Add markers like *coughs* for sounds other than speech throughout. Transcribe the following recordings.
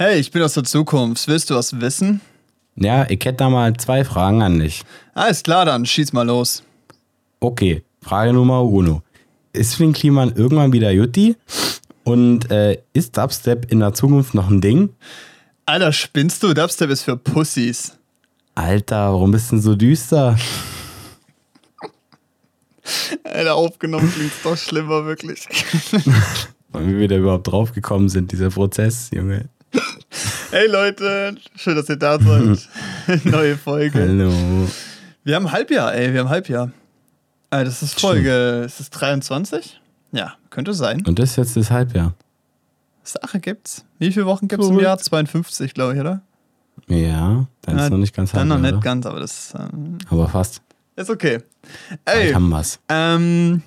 Hey, ich bin aus der Zukunft. Willst du was wissen? Ja, ich hätte da mal zwei Fragen an dich. Alles klar, dann schieß mal los. Okay, Frage Nummer uno. Ist Finn Kliman irgendwann wieder Jutti? Und äh, ist Dubstep in der Zukunft noch ein Ding? Alter, spinnst du? Dubstep ist für Pussys. Alter, warum bist du denn so düster? Alter, aufgenommen klingt doch schlimmer, wirklich. *laughs* Und wie wir da überhaupt draufgekommen sind, dieser Prozess, Junge. Hey Leute, schön, dass ihr da seid. *laughs* Neue Folge. Hallo. Wir haben Halbjahr, ey, wir haben Halbjahr. Äh, das ist Folge, ist das 23? Ja, könnte sein. Und das ist jetzt das Halbjahr. Sache gibt's. Wie viele Wochen gibt's im. Jahr? 52, glaube ich, oder? Ja, dann ist Ja, noch nicht ganz Dann noch Halbjahr, nicht oder? ganz, aber das ähm, Aber fast. ist okay. Ey, haben wir's. ähm,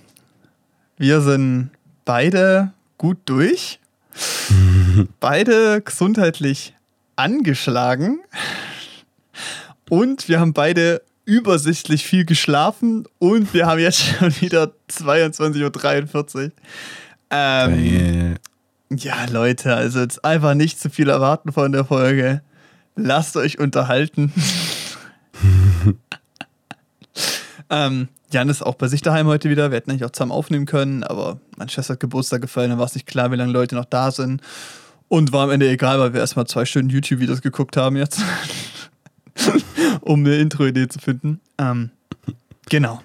wir sind beide gut durch. *laughs* beide gesundheitlich angeschlagen. Und wir haben beide übersichtlich viel geschlafen und wir haben jetzt *laughs* schon wieder 22.43 Uhr. Ähm, ja, Leute, also jetzt einfach nicht zu viel erwarten von der Folge. Lasst euch unterhalten. *laughs* ähm, Jan ist auch bei sich daheim heute wieder. Wir hätten eigentlich auch zusammen aufnehmen können, aber mein Schwester hat Geburtstag gefallen, dann war es nicht klar, wie lange Leute noch da sind. Und war am Ende egal, weil wir erstmal zwei Stunden YouTube-Videos geguckt haben jetzt. *laughs* um eine Intro-Idee zu finden. Ähm, genau.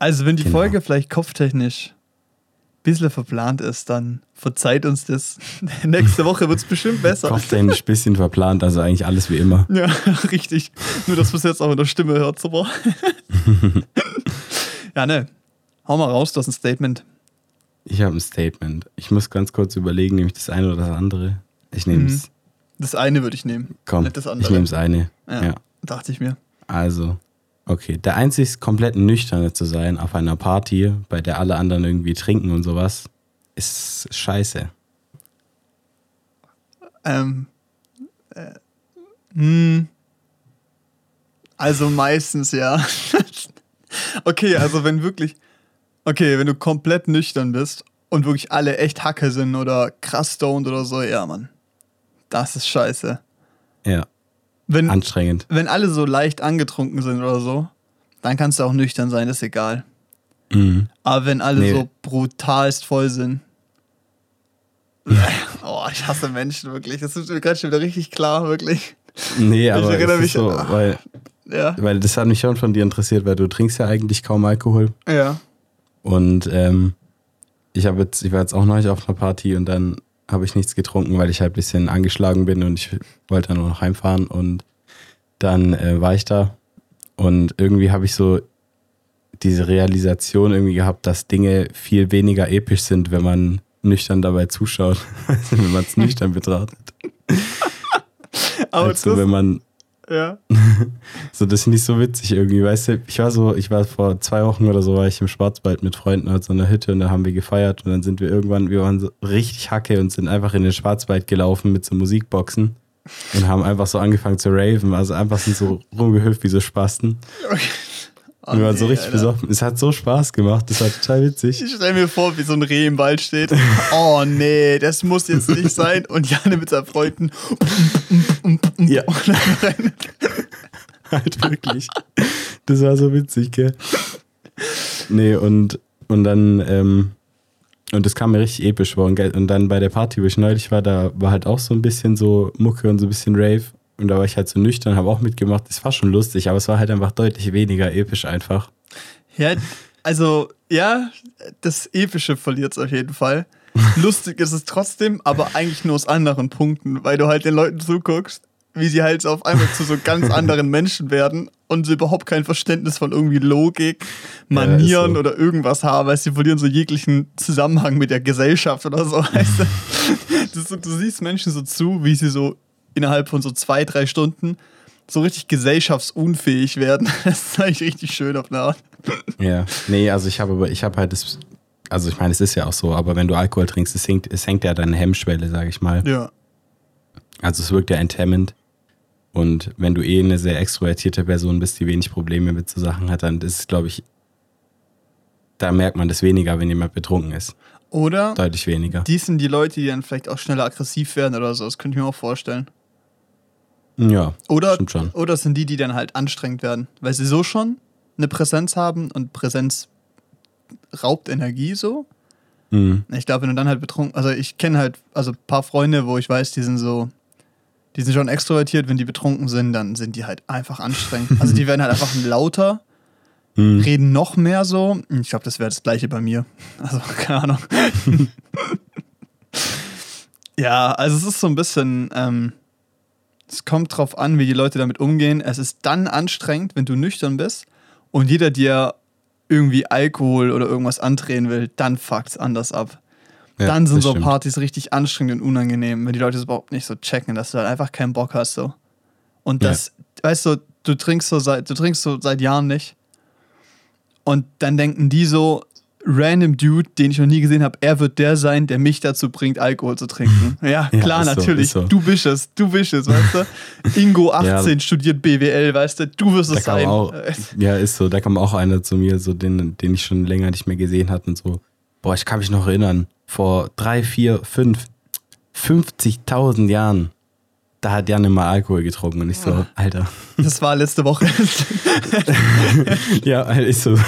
Also, wenn die Genau. Folge vielleicht kopftechnisch ein bisschen verplant ist, dann verzeiht uns das. *laughs* Nächste Woche wird es bestimmt besser. Kopftechnisch ein *laughs* bisschen verplant, also eigentlich alles wie immer. Ja, richtig. Nur, dass man es jetzt auch in der Stimme hört, super. ja, ne. Hau mal raus, du hast ein Statement. Ich habe ein Statement. Ich muss ganz kurz überlegen, nehme ich das eine oder das andere? Ich nehme es. Das eine würde ich nehmen. Komm, nicht das andere. ich nehme das eine. Ja, ja. dachte ich mir. Also, okay. Der einzig komplett nüchterne zu sein auf einer Party, bei der alle anderen irgendwie trinken und sowas, ist scheiße. Ähm, äh, hm. Also meistens ja. *laughs* okay, also wenn wirklich, okay, wenn du komplett nüchtern bist und wirklich alle echt Hacke sind oder krass stoned oder so, ja, Mann. Das ist scheiße. Ja, Wenn, anstrengend. wenn alle so leicht angetrunken sind oder so, dann kannst du auch nüchtern sein, ist egal. Mhm. Aber wenn alle Nee. so brutalst voll sind. *laughs* oh, ich hasse Menschen wirklich. Das ist mir gerade schon wieder richtig klar, wirklich. Nee, aber erinnere es mich so, an- weil, Ja. weil das hat mich schon von dir interessiert, weil du trinkst ja eigentlich kaum Alkohol. Ja. Und ähm, ich habe jetzt, ich war jetzt auch neulich auf einer Party und dann habe ich nichts getrunken, weil ich halt ein bisschen angeschlagen bin und ich wollte dann nur noch heimfahren und dann äh, war ich da und irgendwie habe ich so diese Realisation irgendwie gehabt, dass Dinge viel weniger episch sind, wenn man nüchtern dabei zuschaut, als *laughs* wenn man es nüchtern betrachtet. Aber Als so, das, wenn man ja. *laughs* so, das ist nicht so witzig irgendwie, weißt du, ich war so, ich war vor zwei Wochen oder so, war ich im Schwarzwald mit Freunden auf so einer Hütte und da haben wir gefeiert und dann sind wir irgendwann, wir waren so richtig hacke und sind einfach in den Schwarzwald gelaufen mit so Musikboxen und haben einfach so angefangen zu raven, also einfach sind so rumgehüpft wie so Spasten. Oh, wir waren so nee, richtig Alter. besoffen. Es hat so Spaß gemacht, das war total witzig. Ich stell mir vor, wie so ein Reh im Wald steht. Oh nee, das muss jetzt nicht sein. Und Janne mit seinen Freunden. Ja. Halt wirklich. Das war so witzig, gell? Nee, und, und dann, ähm, und das kam mir richtig episch vor. Und dann bei der Party, wo ich neulich war, da war halt auch so ein bisschen so Mucke und so ein bisschen Rave. Und da war ich halt so nüchtern, habe auch mitgemacht. Das war schon lustig, aber es war halt einfach deutlich weniger episch einfach. Ja, also, ja, das Epische verliert es auf jeden Fall. *laughs* Lustig ist es trotzdem, aber eigentlich nur aus anderen Punkten, weil du halt den Leuten zuguckst, wie sie halt so auf einmal zu so ganz *laughs* anderen Menschen werden und sie überhaupt kein Verständnis von irgendwie Logik, Manieren so. oder irgendwas haben, weil sie verlieren so jeglichen Zusammenhang mit der Gesellschaft oder so. Weißt du? *laughs* Du siehst Menschen so zu, wie sie so innerhalb von so zwei, drei Stunden so richtig gesellschaftsunfähig werden. *laughs* Das ist eigentlich richtig schön auf eine Art. Ja. Nee, also ich habe aber, ich habe halt das, also ich meine, es ist ja auch so, aber wenn du Alkohol trinkst, es senkt, es senkt ja deine Hemmschwelle, sage ich mal. Ja. Also es wirkt ja enthemmend. Und wenn du eh eine sehr extrovertierte Person bist, die wenig Probleme mit so Sachen hat, dann ist es, glaube ich, da merkt man das weniger, wenn jemand betrunken ist. Oder deutlich weniger. die sind die Leute, die dann vielleicht auch schneller aggressiv werden oder so. Das könnte ich mir auch vorstellen. Ja, Oder, stimmt schon. oder es sind die, die dann halt anstrengend werden, weil sie so schon eine Präsenz haben und Präsenz raubt Energie so. Mhm. Ich glaube, wenn du dann halt betrunken, also ich kenne halt also ein paar Freunde, wo ich weiß, die sind so, die sind schon extrovertiert, wenn die betrunken sind, dann sind die halt einfach anstrengend. Also die werden halt einfach *laughs* lauter, Mhm. reden noch mehr so. Ich glaube, das wäre das gleiche bei mir. Also *laughs* keine Ahnung. *laughs* ja, also es ist so ein bisschen, ähm, es kommt drauf an, wie die Leute damit umgehen. Es ist dann anstrengend, wenn du nüchtern bist und jeder dir irgendwie Alkohol oder irgendwas andrehen will, dann fuckt's anders ab. Ja, dann sind so stimmt. Partys richtig anstrengend und unangenehm, wenn die Leute es überhaupt nicht so checken, dass du halt einfach keinen Bock hast so. Und Ja. das, weißt du, du trinkst so seit du trinkst so seit Jahren nicht. Und dann denken die so random Dude, den ich noch nie gesehen habe, er wird der sein, der mich dazu bringt Alkohol zu trinken. *laughs* Ja, Ja, klar, so, natürlich. ist so. Du bist es, du bist es, weißt du? Ingo *laughs* 18 studiert BWL, weißt du? Du wirst es sein. auch, Äh, ja, ist so, da kam auch einer zu mir, so den, den ich schon länger nicht mehr gesehen hatte und so. Boah, ich kann mich noch erinnern, vor drei, vier, fünf, 50.000 Jahren, da hat Jan immer Alkohol getrunken und ich so, Alter. Das war letzte Woche. *laughs* ja, ist so.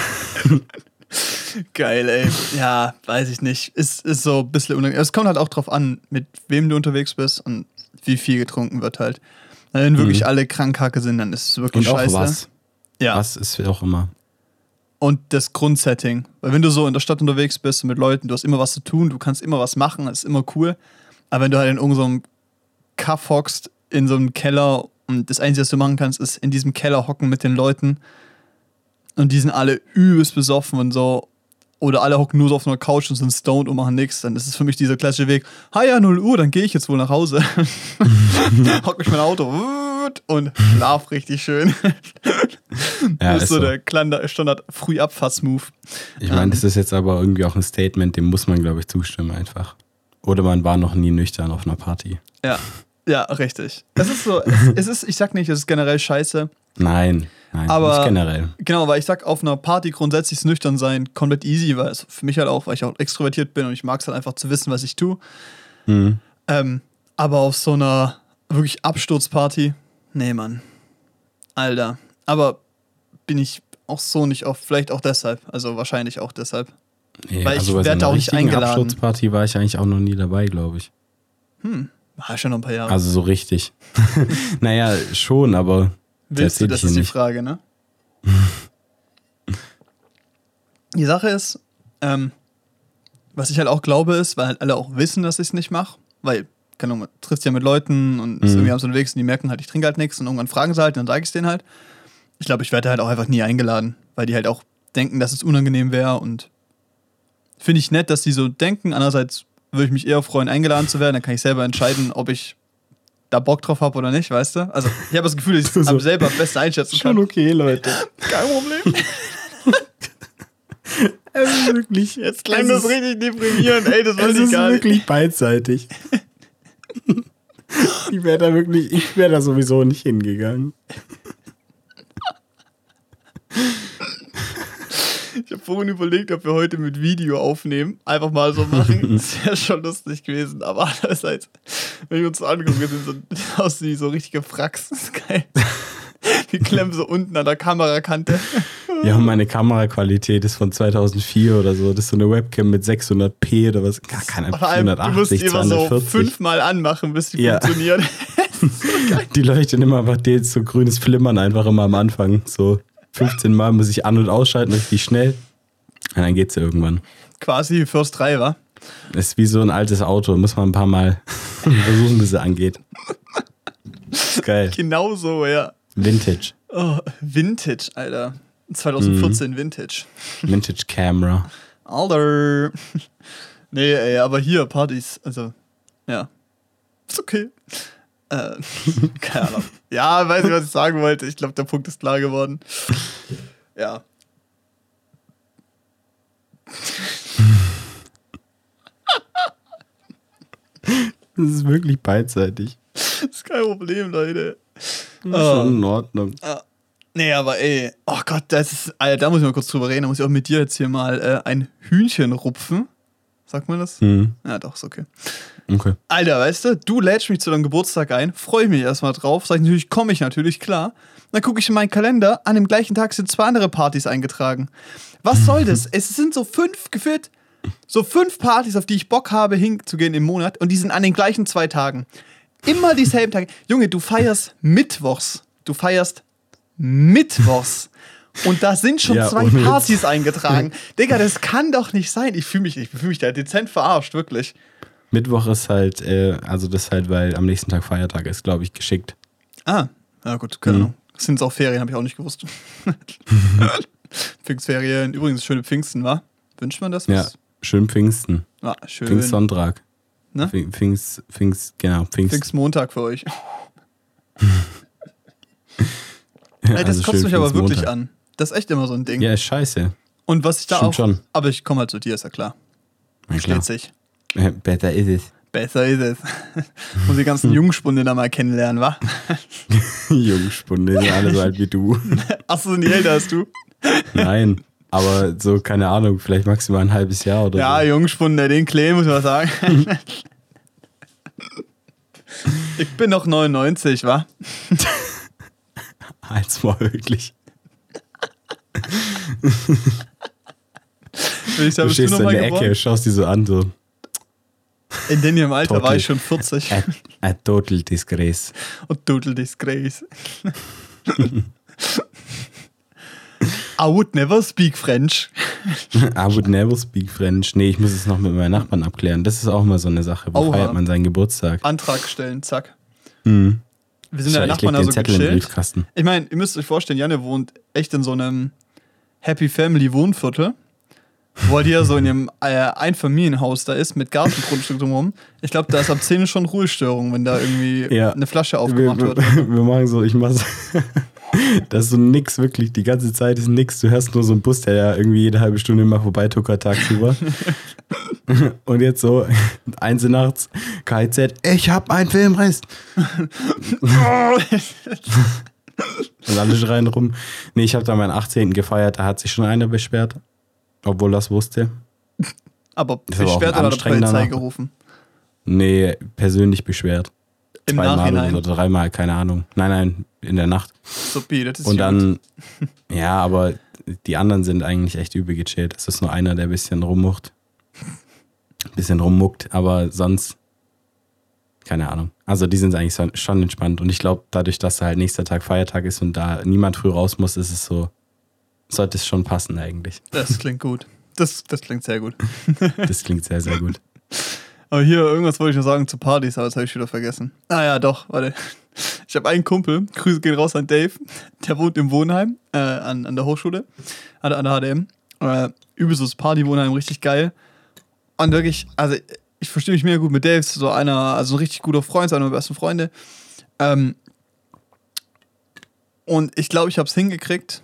Geil, ey. Ja, weiß ich nicht. Ist, ist so ein bisschen unangenehm. Es kommt halt auch drauf an, mit wem du unterwegs bist und wie viel getrunken wird halt. Wenn wirklich Mhm. alle Krankhacke sind, dann ist es wirklich Und auch scheiße. was. Ja. Was ist auch immer. Und das Grundsetting. Weil wenn du so in der Stadt unterwegs bist und mit Leuten, du hast immer was zu tun, du kannst immer was machen, das ist immer cool. Aber wenn du halt in irgendeinem Kaff hockst, in so einem Keller und das Einzige, was du machen kannst, ist in diesem Keller hocken mit den Leuten und die sind alle übelst besoffen und so. Oder alle hocken nur so auf einer Couch und sind stoned und machen nichts, dann ist es für mich dieser klassische Weg. Ha ja, 0 Uhr, dann gehe ich jetzt wohl nach Hause. *laughs* Hock mich mein Auto und schlaf richtig schön. Ja, *laughs* das ist so, so. der Standard Frühabfahrts-Move. Ich meine, das ist jetzt aber irgendwie auch ein Statement, dem muss man, glaube ich, zustimmen einfach. Oder man war noch nie nüchtern auf einer Party. Ja, ja, richtig. Es ist so, es, es ist, ich sag nicht, es ist generell scheiße. Nein, nein, Aber- nicht generell. Genau, weil ich sag, auf einer Party grundsätzlich nüchtern sein komplett easy, weil es für mich halt auch, weil ich auch extrovertiert bin und ich mag es halt einfach zu wissen, was ich tue. Mhm. Ähm, aber auf so einer wirklich Absturzparty, nee, Mann. Alter. Aber bin ich auch so nicht oft, vielleicht auch deshalb, also wahrscheinlich auch deshalb. Nee, Weil ich also bei werd so auch nicht eingeladen. Absturzparty war ich eigentlich auch noch nie dabei, glaube ich. War schon noch ein paar Jahre. Also so richtig. *laughs* naja, schon, aber Willst du, das ist die nicht. Frage, ne? die Sache ist, ähm, was ich halt auch glaube, ist, weil halt alle auch wissen, dass ich es nicht mache, weil, keine Ahnung, man trifft ja mit Leuten und ist Mhm. irgendwie am so unterwegs und die merken halt, ich trinke halt nichts und irgendwann fragen sie halt und dann sage ich es denen halt. Ich glaube, ich werde halt auch einfach nie eingeladen, weil die halt auch denken, dass es unangenehm wäre und finde ich nett, dass die so denken. Andererseits würde ich mich eher freuen, eingeladen zu werden, dann kann ich selber entscheiden, ob ich da Bock drauf habe oder nicht, weißt du? Also ich habe das Gefühl, dass ich *laughs* es So. selber am besten einschätzen kann. okay, Leute. Kein Problem. *laughs* Es ist wirklich, Jetzt klang das richtig deprimierend, ey, das war es nicht ist geil. wirklich beidseitig. *laughs* ich wäre da wirklich, ich wäre da sowieso nicht hingegangen. Ich habe vorhin überlegt, ob wir heute mit Video aufnehmen. Einfach mal so machen. *laughs* Das wäre schon lustig gewesen. Aber andererseits, wenn wir uns so angucken, wir sind so *laughs* aus wie so richtige Fracks. Das ist geil. *laughs* Wir klemmen so unten an der Kamerakante. Ja, meine Kameraqualität ist von 2004 oder so. Das ist so eine Webcam mit 600p oder was. Gar keine Vor allem, du musst die 480, immer so 240. fünfmal anmachen, bis die Ja. funktioniert. Die leuchten immer einfach die so grünes Flimmern einfach immer am Anfang. So 15 Mal muss ich an- und ausschalten, richtig schnell. Und dann geht's ja irgendwann. Quasi First 3, wa? Das ist wie so ein altes Auto. Muss man ein paar Mal *laughs* versuchen, bis es angeht. Ist geil. Genau so, ja. Vintage. Oh, Vintage, Alter. 2014 Mhm. Vintage. Vintage Camera. Alter. *laughs* Nee, ey, aber hier, Partys, also, ja. Ist okay. Äh, *laughs* keine Ahnung. Ja, weiß nicht, was ich sagen wollte. Ich glaube, der Punkt ist klar geworden. Ja. Das ist wirklich beidseitig. Ist kein Problem, Leute. Das ist schon in Ordnung. Nee, aber ey, oh Gott, das ist, Alter, da muss ich mal kurz drüber reden. Da muss ich auch mit dir jetzt hier mal äh, ein Hühnchen rupfen. Sagt man das? Hm. Ja, doch, ist okay. Okay. Alter, weißt du, du lädst mich zu deinem Geburtstag ein, freue mich erstmal drauf, sag ich natürlich, komme ich natürlich, klar. Dann gucke ich in meinen Kalender, an dem gleichen Tag sind zwei andere Partys eingetragen. Was soll das? es sind so fünf, gefühlt, so fünf Partys, auf die ich Bock habe, hinzugehen im Monat und die sind an den gleichen zwei Tagen. Immer dieselben Tage. Junge, du feierst Mittwochs. Du feierst Mittwochs. Und da sind schon Ja, zwei. Partys eingetragen. Digga, das kann doch nicht sein. Ich fühle mich, ich fühl mich da dezent verarscht, wirklich. Mittwoch ist halt, äh, also das halt, weil am nächsten Tag Feiertag ist, glaube ich, geschickt. Ah, ja gut, keine Mhm. Ahnung. Sind es auch Ferien, habe ich auch nicht gewusst. *laughs* Pfingstferien, übrigens schöne Pfingsten, wa? Wünscht man das? Ja, Was? schön Pfingsten. Ah, schön. Pfingstsonntag. Ne? Pfing- Pfingst, Pfingst, genau, Pfingst. Pfingstmontag für euch. Ja, *laughs* Ey, das also kotzt mich aber wirklich an. Das ist echt immer so ein Ding. Ja, ist scheiße. Und was ich da Stimmt auch. schon. Aber ich komme halt zu dir, ist ja klar. Na klar. Steht sich. *laughs* Besser ist es. Besser ist es. *laughs* Muss die ganzen *laughs* Jungspunde da mal kennenlernen, wa? Jungspunde, die sind alle so alt wie du. Achso, sind die älter als du? Nein, aber so, keine Ahnung, vielleicht maximal ein halbes Jahr oder Ja, so. Jungspunde, den Klee, muss man sagen. ich bin noch 99, wa? Halt's mal wirklich. Ich Du stehst noch in der Ecke, schaust die so an, so. In dem Alter war Total. ich schon 40. A, a total disgrace. Und total disgrace. *laughs* I would never speak French. *laughs* I would never speak French. Nee, ich muss es noch mit meinen Nachbarn abklären. Das ist auch mal so eine Sache. Wo Oha. feiert man seinen Geburtstag? Antrag stellen, zack. Hm. Wir sind ja Nachbarn also Zettel gechillt. Ich meine, ihr müsst euch vorstellen, Janne wohnt echt in so einem Happy Family Wohnviertel, wo die ja so in ihrem äh, Einfamilienhaus da ist mit Gartengrundstück drumherum. Ich glaube, da ist ab 10 schon Ruhestörung, wenn da irgendwie Ja. eine Flasche aufgemacht wir, wird. *laughs* wir machen so, ich mach so. *laughs* Das ist so nix, wirklich. Die ganze Zeit ist nix. Du hörst nur so einen Bus, der ja irgendwie jede halbe Stunde mal vorbeituckert tagsüber. *laughs* Und jetzt so, eins nachts, KZ, ich hab einen Filmriss. Und alle schreien rum. Nee, ich habe da meinen 18. gefeiert, da hat sich schon einer beschwert. Obwohl das wusste. Aber aber beschwert ein oder hat Polizei Nach- gerufen? Nee, persönlich beschwert. Im Zweimal Nachhinein. oder dreimal, keine Ahnung. Nein, nein, in der Nacht. So, Pi, das ist Und dann, ja, aber die anderen sind eigentlich echt übel gechillt. Es ist nur einer, der ein bisschen rummucht. Ein bisschen rummuckt, aber sonst, keine Ahnung. Also die sind eigentlich schon entspannt. Und ich glaube, dadurch, dass halt nächster Tag Feiertag ist und da niemand früh raus muss, ist es so, sollte es schon passen eigentlich. Das klingt gut. Das, das klingt sehr gut. *laughs* Das klingt sehr, sehr gut. Aber hier, irgendwas wollte ich noch sagen zu Partys, aber das habe ich wieder vergessen. Ah ja, doch, warte. Ich habe einen Kumpel, Grüße gehen raus an Dave, der wohnt im Wohnheim, äh, an, an der Hochschule, an, an der HDM. Äh, übelstes Partywohnheim, richtig geil. Und wirklich, also ich verstehe mich mega gut mit Dave, so einer, also ein richtig guter Freund, einer meiner besten Freunde. Ähm, und ich glaube, ich habe es hingekriegt,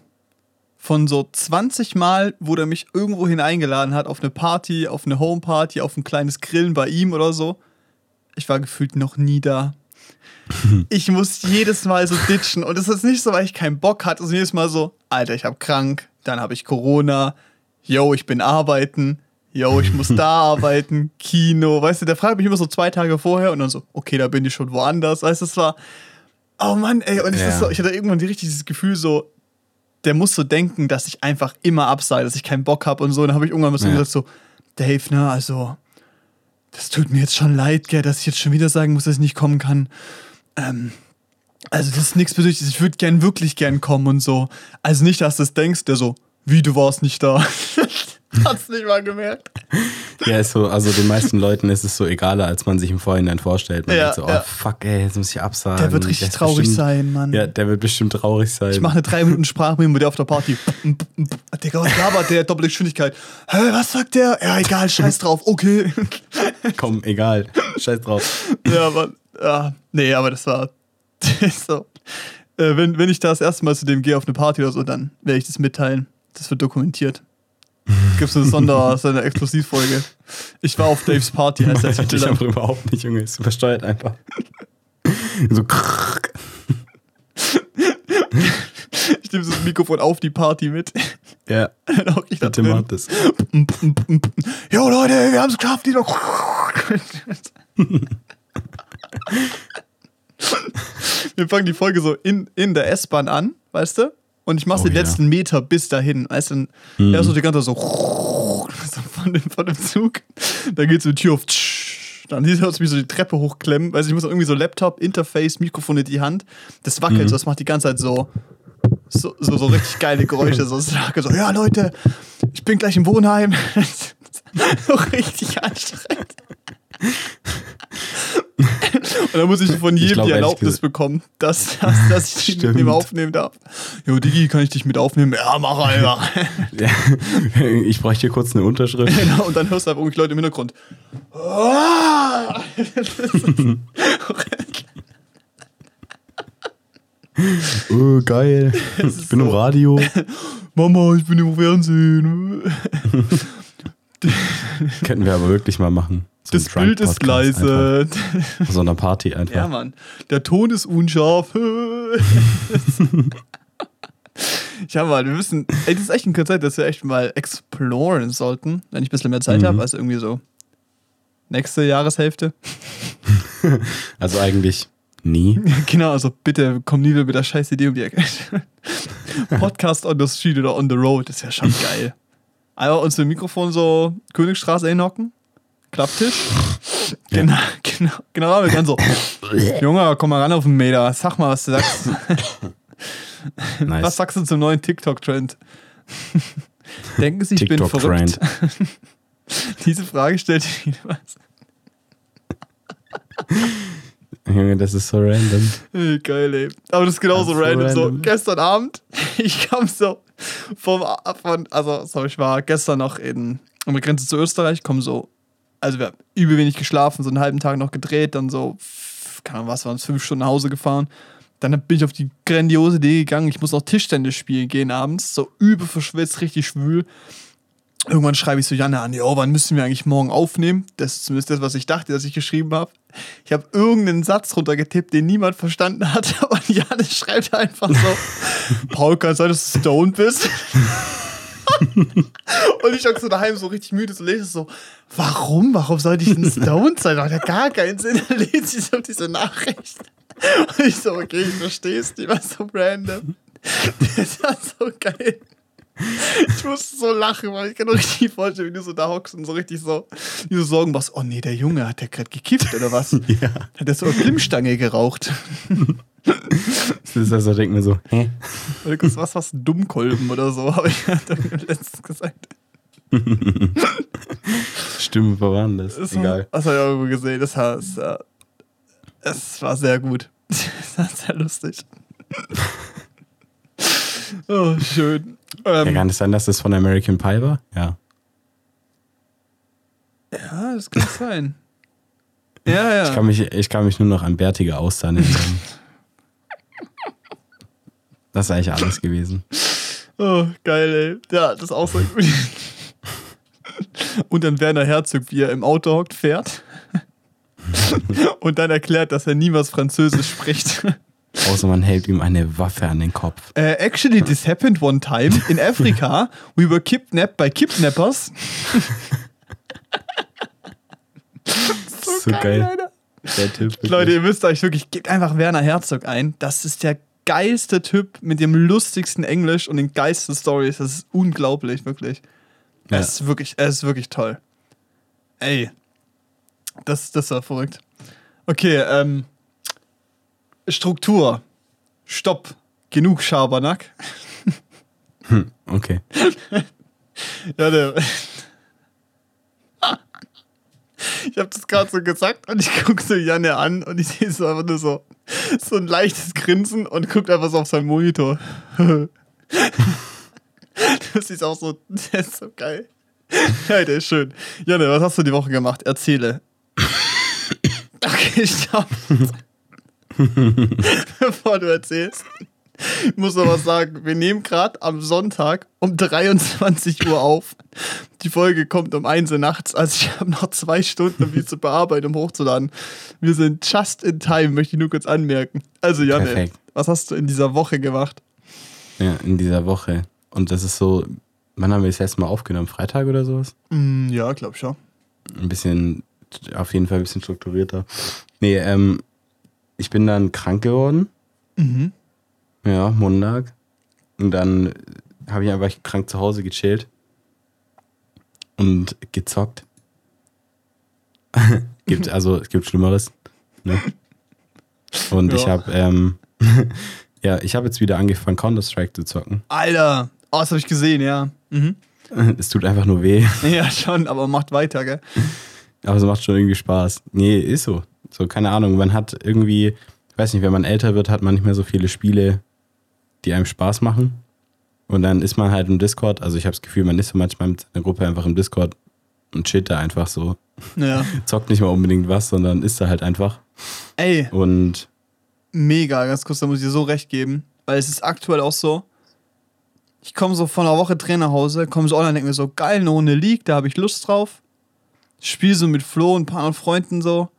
von so 20 Mal, wo der mich irgendwo hineingeladen hat, auf eine Party, auf eine Homeparty, auf ein kleines Grillen bei ihm oder so. Ich war gefühlt noch nie da. *laughs* Ich muss jedes Mal so ditchen. Und es ist nicht so, weil ich keinen Bock hatte. Es ist jedes Mal so, Alter, ich hab krank, dann habe ich Corona, yo, ich bin arbeiten, yo, ich muss da *laughs* arbeiten, Kino. Weißt du, der fragt mich immer so zwei Tage vorher und dann so, okay, da bin ich schon woanders. Weißt du, es war, oh Mann, ey. Und Ja. ist so, ich hatte irgendwann die richtig dieses Gefühl so, der muss so denken, dass ich einfach immer absei, dass ich keinen Bock habe und so. Und dann habe ich irgendwann mal so Ja. gesagt, so, Dave, ne, also, das tut mir jetzt schon leid, gell, dass ich jetzt schon wieder sagen muss, dass ich nicht kommen kann. Ähm, also, das ist nichts Persönliches. Ich würde gern, wirklich gern kommen und so. Also nicht, dass du das denkst, der so, wie, du warst nicht da. *laughs* Hat's nicht mal gemerkt. *laughs* Ja, ist so, also den meisten Leuten ist es so egaler, als man sich im Vorhinein vorstellt. Man Ja, denkt so, oh ja. fuck, ey, jetzt muss ich absagen. Der wird richtig ist traurig bestimmt, sein, Mann. Ja, der wird bestimmt traurig sein. Ich mache eine 3 Minuten Sprachmemo mit der auf der Party. *laughs* Digga, was labert der? Doppelte Geschwindigkeit. Hä, was sagt der? Ja, egal, *laughs* scheiß drauf. Okay. Komm, egal. Scheiß drauf. ja, aber, ja, nee, aber das war so. Äh, wenn, wenn ich da das erste Mal zu dem gehe auf eine Party oder so, dann werde ich das mitteilen. Das wird dokumentiert. *laughs* Gibt es eine Sonder, so eine Exklusivfolge. Ich war auf Daves Party, heißt der Titel ich aber überhaupt nicht, Junge. Es übersteuert einfach. *laughs* so krrrk. Ich nehme so das Mikrofon auf die Party mit. Ja, *laughs* Dann ich da mach das. Jo Leute, wir haben es geschafft. Die doch. wir fangen die Folge so in, in der S-Bahn an, weißt du? Und ich mache Oh den ja. letzten Meter bis dahin. Weißt du, dann Mhm. so die ganze Zeit so, *laughs* von, dem, von dem Zug. Dann geht so die Tür auf. Dann sieht es mich so die Treppe hochklemmen. Weißt du, ich muss irgendwie so Laptop, Interface, Mikrofon in die Hand. Das wackelt Mhm. so, das macht die ganze Zeit so. So, so, so richtig geile Geräusche. So, so, so, ja, Leute, ich bin gleich im Wohnheim. *laughs* so richtig anstrengend. *laughs* Und dann muss ich von Ich jedem glaub, die Erlaubnis bekommen, dass, dass, dass ich dich mit dem aufnehmen darf. Jo, Digi, kann ich dich mit aufnehmen? Ja, mach einfach. Ja, *laughs* ich bräuchte hier kurz eine Unterschrift. *laughs* genau, und dann hörst du einfach irgendwelche Leute im Hintergrund. Oh, geil. Ich bin im so- Radio. Mama, ich bin im Fernsehen. Könnten wir aber wirklich mal machen. So Das Bild ist leise. Einfach. So einer Party *laughs* einfach. Ja, Mann. Der Ton ist unscharf. *laughs* ja, Mann, wir müssen. Ey, das ist echt eine Zeit, dass wir echt mal exploren sollten, wenn ich ein bisschen mehr Zeit Mhm. habe. Also irgendwie so nächste Jahreshälfte. *laughs* Also eigentlich nie. genau, also bitte komm nie wieder mit der scheiß Idee um die Ecke. Podcast on the street oder on the road, ist ja schon geil. Einfach uns im Mikrofon so Königstraße einhocken, Klapptisch. *laughs* Genau, genau, genau, wir können so. *laughs* Junge, komm mal ran auf den Meter. Sag mal, was du sagst. *laughs* Was Nice. sagst du zum neuen TikTok-Trend? Denken Sie, ich bin verrückt? Diese Frage stellt sich was. Junge, das ist so random. Geil, ey. Aber das ist genauso Das ist so random. So, random. gestern Abend, ich kam so vom, von, also, sorry, ich war gestern noch in, an der Grenze zu Österreich, komm so, also wir haben übel wenig geschlafen, so einen halben Tag noch gedreht, dann so, keine Ahnung, was waren es, fünf Stunden nach Hause gefahren. Dann bin ich auf die grandiose Idee gegangen, ich muss noch Tischtennis spielen gehen abends, so übel verschwitzt, richtig schwül. Irgendwann schreibe ich so Janne an, jo, wann müssen wir eigentlich morgen aufnehmen? Das ist zumindest das, was ich dachte, dass ich geschrieben habe. Ich habe irgendeinen Satz runtergetippt, den niemand verstanden hat, *laughs* aber Janne schreibt einfach so, *laughs* Paul, kann sein, dass du stoned bist? *laughs* *laughs* Und ich hab so daheim so richtig müde, so lese es so, warum? Warum sollte ich denn stoned sein? Hat ja gar keinen Sinn. *laughs* Dann lese ich so diese Nachricht. Und ich so, okay, ich verstehe es, die war so random. *laughs* Das war so geil. Ich musste so lachen, weil ich kann mir richtig vorstellen, wie du so da hockst und so richtig so, wie du Sorgen machst, oh nee, der Junge, hat der gerade gekifft oder was? Ja. Hat der so eine Klimmstange geraucht? Das ist also, denk mir so, hä? *laughs* Oder was, was, was, Dummkolben oder so, *laughs* habe ich mir letztens gesagt. Stimme verwandelt. Das Egal. Das habe ich irgendwo gesehen. Das war, das war, es war sehr gut. *laughs* Das war sehr lustig. Oh, schön. Ja, Ähm, kann es sein, dass das von American Pie war? Ja. ja, das kann sein. Ja, ja. Ich, kann mich, ich kann mich nur noch an bärtige Austern erinnern. Das ist eigentlich alles gewesen. Oh, geil, ey. Ja, das ist auch so gut. Und dann Werner Herzog, wie er im Auto hockt, fährt. Und dann erklärt, dass er niemals Französisch spricht. Außer man hält ihm eine Waffe an den Kopf. Uh, actually, this happened one time in Africa. We were kidnapped by kidnappers. So geil. Alter. Der Typ. Leute, ihr müsst euch wirklich, gebt einfach Werner Herzog ein. Das ist der geilste Typ mit dem lustigsten Englisch und den geilsten Stories. Das ist unglaublich, wirklich. Ja. Er ist wirklich, er ist wirklich toll. Ey. Das, das war verrückt. Okay, ähm. Struktur. Stopp. Genug Schabernack. Hm, okay. *laughs* Ja, der. Ich habe das gerade so gesagt und ich *laughs* gucke so Janne an und ich sehe so einfach nur so, so ein leichtes Grinsen und guckt einfach so auf seinen Monitor. *laughs* Das ist auch so, *laughs* der ist so geil. Ja, der ist schön. Janne, was hast du die Woche gemacht? Erzähle. Okay, stopp. Bevor du erzählst. Ich muss noch was sagen. Wir nehmen gerade am Sonntag um 23 Uhr auf. Die Folge kommt um 1 Uhr nachts. Also ich habe noch zwei Stunden, um die zu bearbeiten, um hochzuladen. Wir sind just in time, möchte ich nur kurz anmerken. Also Janne, Perfekt. was hast du in dieser Woche gemacht? Ja, in dieser Woche. Und das ist so wann haben wir das erste Mal aufgenommen? Freitag oder sowas? Mm, ja, glaub schon. Ein bisschen, auf jeden Fall ein bisschen strukturierter. Nee, ähm, ich bin dann krank geworden. Mhm. Ja, Montag. Und dann habe ich einfach krank zu Hause gechillt und gezockt. *laughs* gibt, also es gibt Schlimmeres. Ne? Und Ja. ich habe, ähm, *laughs* ja, ich habe jetzt wieder angefangen, Counter-Strike zu zocken. Alter, oh, das habe ich gesehen, ja. Mhm. *laughs* Es tut einfach nur weh, Ja, schon, aber macht weiter, gell? aber es macht schon irgendwie Spaß. Nee, ist so. So, keine Ahnung, man hat irgendwie, ich weiß nicht, wenn man älter wird, hat man nicht mehr so viele Spiele, die einem Spaß machen. Und dann ist man halt im Discord, also ich habe das Gefühl, man ist so manchmal mit seiner Gruppe einfach im Discord und chillt da einfach so. Ja. *laughs* Zockt nicht mal unbedingt was, sondern ist da halt einfach. Ey, Und mega, ganz kurz, da muss ich dir so recht geben, weil es ist aktuell auch so. Ich komme so von einer Woche Trainer nach Hause, komme so online und denke mir so, geil, eine Runde League, da habe ich Lust drauf. Spiel so mit Flo und ein paar anderen Freunden so.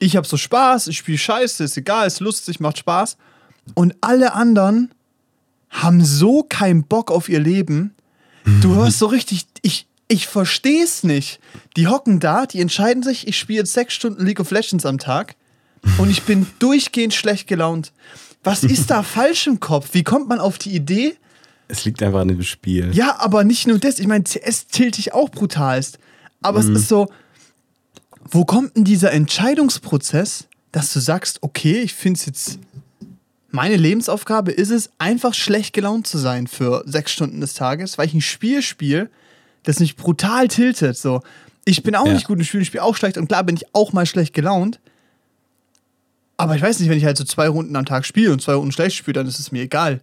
Ich habe so Spaß, ich spiele Scheiße, ist egal, ist lustig, macht Spaß. Und alle anderen haben so keinen Bock auf ihr Leben. Du hörst so richtig, ich, ich verstehe es nicht. Die hocken da, die entscheiden sich, ich spiele jetzt sechs Stunden League of Legends am Tag und ich bin *laughs* durchgehend schlecht gelaunt. Was ist da *laughs* falsch im Kopf? Wie kommt man auf die Idee? es liegt einfach an dem Spiel. Ja, aber nicht nur das. Ich meine, CS tilt dich auch brutalst. Aber es ist so, wo kommt denn dieser Entscheidungsprozess, dass du sagst, okay, ich finde es jetzt, meine Lebensaufgabe ist es, einfach schlecht gelaunt zu sein für sechs Stunden des Tages, weil ich ein Spiel spiele, das mich brutal tiltet. So, ich bin auch Ja. nicht gut im Spiel, ich spiele auch schlecht und klar bin ich auch mal schlecht gelaunt. Aber ich weiß nicht, wenn ich halt so zwei Runden am Tag spiele und zwei Runden schlecht spiele, dann ist es mir egal.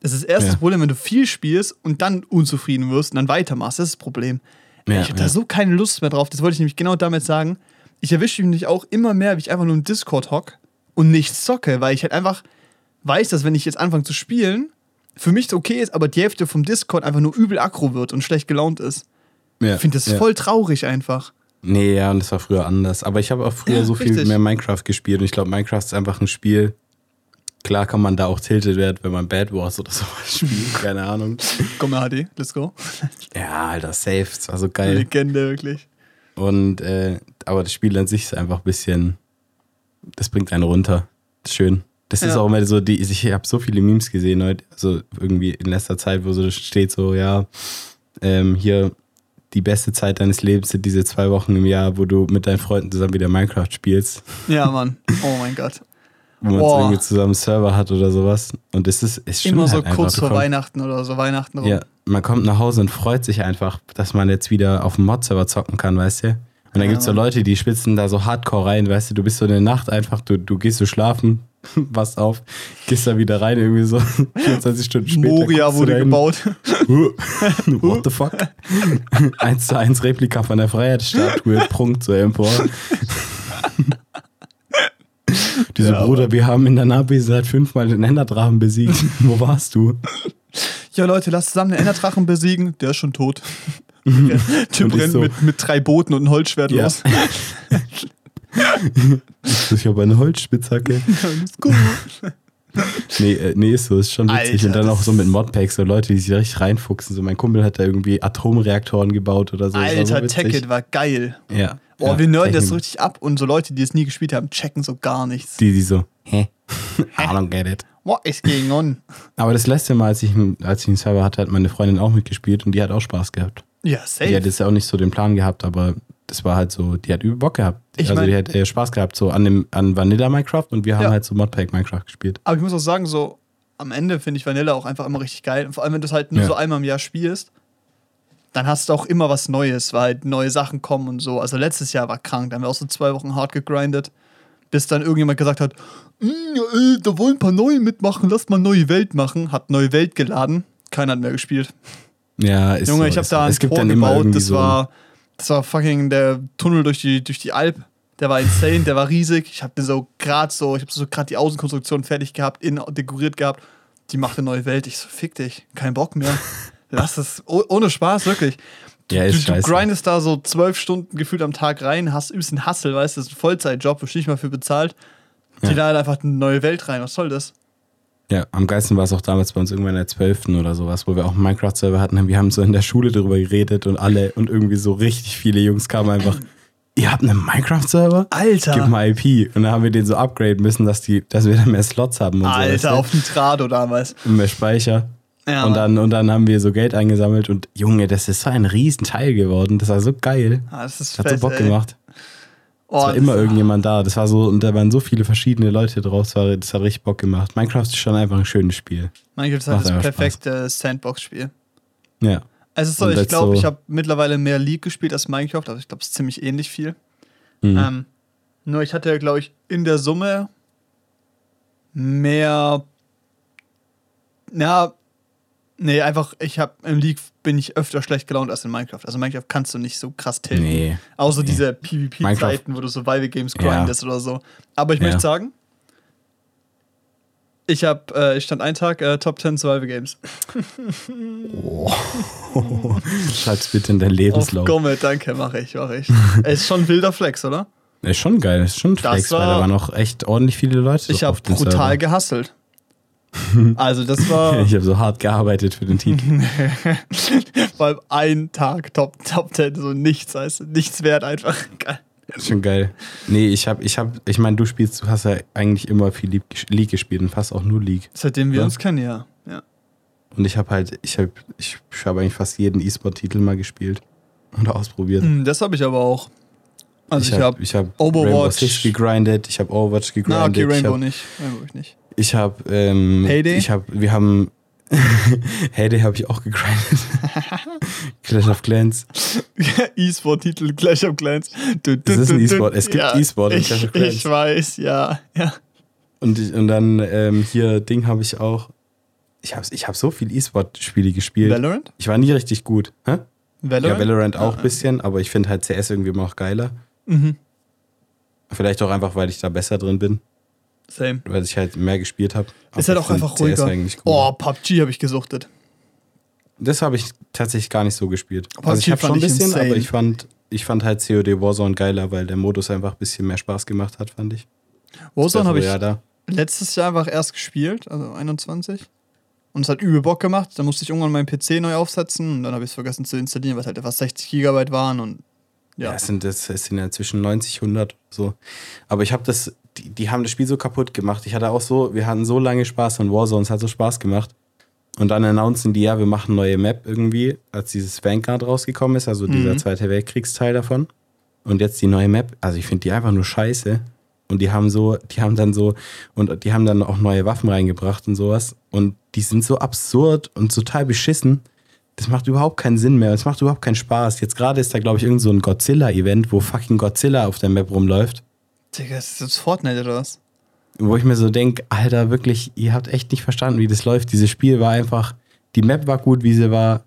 Das ist erst Ja. das Problem, wenn du viel spielst und dann unzufrieden wirst und dann weitermachst. Das ist das Problem. Ja, ich habe ja. da so keine Lust mehr drauf. Das wollte ich nämlich genau damit sagen. Ich erwische mich auch immer mehr, wie ich einfach nur im Discord hock und nichts zocke, weil ich halt einfach weiß, dass wenn ich jetzt anfange zu spielen, für mich okay ist, aber die Hälfte vom Discord einfach nur übel aggro wird und schlecht gelaunt ist. Ja, Ich finde das ja. voll traurig einfach. Nee, ja, und das war früher anders. Aber ich habe auch früher Ja, so viel richtig. mehr Minecraft gespielt und ich glaube, Minecraft ist einfach ein Spiel. Klar kann man da auch tilted werden, wenn man Bad Wars oder *laughs* sowas spielt. Keine Ahnung. Komm mal, HD, let's go. Ja, Alter, safe. Das war so geil. Legende, wirklich. Und, äh, aber das Spiel an sich ist einfach ein bisschen, das bringt einen runter. Das ist schön. Das ist Ja. auch immer so, die, ich habe so viele Memes gesehen heute, also irgendwie in letzter Zeit, wo so steht so, ja, ähm, hier, die beste Zeit deines Lebens sind diese zwei Wochen im Jahr, wo du mit deinen Freunden zusammen wieder Minecraft spielst, Ja, Mann. Oh mein Gott. *laughs* wo man irgendwie zusammen einen Server hat oder sowas. Und das ist, es Immer so halt kurz vor kommst- Weihnachten oder so Weihnachten rum. Ja, man kommt nach Hause und freut sich einfach, dass man jetzt wieder auf dem Mod-Server zocken kann, weißt du? Und dann Ja, gibt's so Mann. Leute, die spitzen da so hardcore rein, weißt du, du bist so in der Nacht einfach, du, du gehst so schlafen, *laughs* wachst auf, gehst da wieder rein, irgendwie so *laughs* 24 Stunden später. Moria wurde gebaut. *laughs* What the fuck? 1 zu 1 Replika von der Freiheitsstatue, prunkt so empor. Diese Ja, Bruder, wir haben in der Abwesenheit fünfmal den Enderdrachen besiegt. Wo warst du? Ja, Leute, lasst zusammen den Enderdrachen besiegen. Der ist schon tot. typ Und ich rennt so- mit, mit drei Booten und einem Holzschwert Ja. los. *laughs* Ich habe eine Holzspitzhacke. *laughs* Alles gut. Nee, äh, nee, ist so, ist schon witzig. Alter, und dann das auch so mit Modpacks, so Leute, die sich richtig reinfuchsen. So, mein Kumpel hat da irgendwie Atomreaktoren gebaut oder so. Das so Alter, witzig. Tacket war geil. Ja. Boah, ja, wir nerden das so richtig ab und so Leute, die es nie gespielt haben, checken so gar nichts. Die, die so, hä? *laughs* I don't get it. What is going on? Aber das letzte Mal, als ich, einen- als ich einen Server hatte, hat meine Freundin auch mitgespielt und die hat auch Spaß gehabt. Ja, Die safe. hat jetzt ja auch nicht so den Plan gehabt, aber das war halt so, die hat übel Bock gehabt. Ich also mein- die hat äh, Spaß gehabt, so an, dem, an Vanilla Minecraft und wir haben Ja. halt so Modpack Minecraft gespielt. Aber ich muss auch sagen, so am Ende finde ich Vanilla auch einfach immer richtig geil. Und vor allem, wenn du es halt nur Ja. so einmal im Jahr spielst, dann hast du auch immer was Neues, weil halt neue Sachen kommen und so. Also letztes Jahr war krank, da haben wir auch so zwei Wochen hart gegrindet, bis dann irgendjemand gesagt hat, "Mm, äh, da wollen ein paar neue mitmachen, lass mal neue Welt machen. Hat neue Welt geladen, keiner hat mehr gespielt. Ja, ist Junge, so, ich habe da so. Es gibt Tor gebaut, das so. war, das war fucking der Tunnel durch die, durch die Alp. Der war insane, der war riesig. Ich habe den so gerade so, ich habe so gerade die Außenkonstruktion fertig gehabt, innen dekoriert gehabt. Die macht eine neue Welt. Ich so, fick dich, kein Bock mehr. *laughs* Lass es, oh, ohne Spaß, wirklich. Du, Ja, ist du, du grindest da so zwölf Stunden gefühlt am Tag rein, hast übelst einen Hassel, weißt du, das ist ein Vollzeitjob, wirst nicht mal für bezahlt. Die Ja. laden einfach eine neue Welt rein. Was soll das? Ja, am geilsten war es auch damals bei uns irgendwann in der 12. oder sowas, wo wir auch einen Minecraft-Server hatten. Wir haben so in der Schule darüber geredet und alle und irgendwie so richtig viele Jungs kamen einfach, ihr habt einen Minecraft-Server? Alter. Gib mal IP. Und dann haben wir den so upgraden müssen, dass, die, dass wir dann mehr Slots haben und Alter, so. auf dem Trado damals. Und mehr Speicher. Ja, und, dann, und dann haben wir so Geld eingesammelt und Junge, das ist so ein Riesenteil geworden. Das war so geil. Ah, das ist Das hat so fett, Bock ey. gemacht. Oh, Es war immer irgendjemand da. Das war so, und da waren so viele verschiedene Leute drauf. Das, war, das hat richtig Bock gemacht. Minecraft ist schon einfach ein schönes Spiel. Minecraft ist halt das perfekte Sandbox-Spiel. Ja. Also so, ich glaube, so- ich habe mittlerweile mehr League gespielt als Minecraft, also ich glaube, es ist ziemlich ähnlich viel. Mhm. Ähm, nur ich hatte, glaube ich, in der Summe mehr. Ja, nee, einfach, ich habe im League bin ich öfter schlecht gelaunt als in Minecraft. Also Minecraft kannst du nicht so krass tilten. Nee. Außer nee. diese PvP-Zeiten, wo du Survival-Games Ja. grindest oder so. Aber ich Ja. möchte sagen, ich habe, äh, ich stand einen Tag äh, Top 10 Survival-Games. Oh. *laughs* Schreib's bitte in Auf Lebenslauf. Gommel, danke, mache ich, mache ich. *laughs* Ist schon ein wilder Flex, oder? Ist schon geil, ist schon ein Flex, weil war- da waren auch echt ordentlich viele Leute. Ich habe auf brutal Server. gehasselt. *laughs* Also das war *laughs* Ich habe so hart gearbeitet für den Titel. *laughs* vor allem ein Tag Top, Top 10, so nichts, heißt nichts wert einfach. Geil. Schon geil. Nee, ich habe, ich habe, ich meine, du spielst, du hast ja eigentlich immer viel League gespielt und fast auch nur League. Seitdem wir Ja. uns kennen, ja. ja. Und ich habe halt, ich habe, ich habe eigentlich fast jeden E-Sport-Titel mal gespielt und ausprobiert. Hm, Das habe ich aber auch. Also ich, ich habe ich hab Overwatch- Rainbow Six gegrindet, ich habe Overwatch gegrindet. Na, okay, ich Rainbow hab, nicht. Rainbow ich nicht. Ich habe, ähm, Payday? ich habe, wir haben, *laughs* Heyday habe ich auch gegrindet. *laughs* Clash of Clans. *laughs* E-Sport-Titel gleich am Clans. Du, du, Es ist ein. E-Sport. Es gibt E-Sport in Ich, Clash of Clans. ich weiß, ja. ja. Und, ich, und dann ähm, hier Ding habe ich auch. Ich habe ich hab so viel E-Sport-Spiele gespielt. Valorant? Ich war nie richtig gut. Hä? Valorant? Ja, Valorant auch ein Ah, bisschen, aber ich finde halt CS irgendwie immer noch geiler. Mhm. Vielleicht auch einfach, weil ich da besser drin bin, Same. weil ich halt mehr gespielt habe. Ist halt auch einfach ruhiger. Oh, PUBG habe ich gesuchtet. Das habe ich tatsächlich gar nicht so gespielt. Aber also ich PUBG habe schon ein bisschen, insane. aber ich fand, ich fand halt COD Warzone geiler, weil der Modus einfach ein bisschen mehr Spaß gemacht hat, fand ich. Warzone habe ich da. letztes Jahr einfach erst gespielt, also 21. Und es hat übel Bock gemacht. Dann musste ich irgendwann meinen PC neu aufsetzen und dann habe ich es vergessen zu installieren, weil es halt etwa 60 Gigabyte waren und Ja, ja. es sind, es sind ja zwischen 90, 100 so. Aber ich habe das, die, die haben das Spiel so kaputt gemacht. Ich hatte auch so, wir hatten so lange Spaß an Warzone, es hat so Spaß gemacht. Und dann announcen die, ja, wir machen neue Map irgendwie, als dieses Vanguard rausgekommen ist, also dieser Mhm. Zweite Weltkriegsteil davon. Und jetzt die neue Map, also ich finde die einfach nur scheiße. Und die haben so, die haben dann so, und die haben dann auch neue Waffen reingebracht und sowas. Und die sind so absurd und total beschissen. Das macht überhaupt keinen Sinn mehr. Das macht überhaupt keinen Spaß. Jetzt gerade ist da, glaube ich, irgend so ein Godzilla-Event, wo fucking Godzilla auf der Map rumläuft. Digga, ist das jetzt Fortnite oder was? Wo ich mir so denke, Alter, wirklich, ihr habt echt nicht verstanden, wie das läuft. Dieses Spiel war einfach, die Map war gut, wie sie war.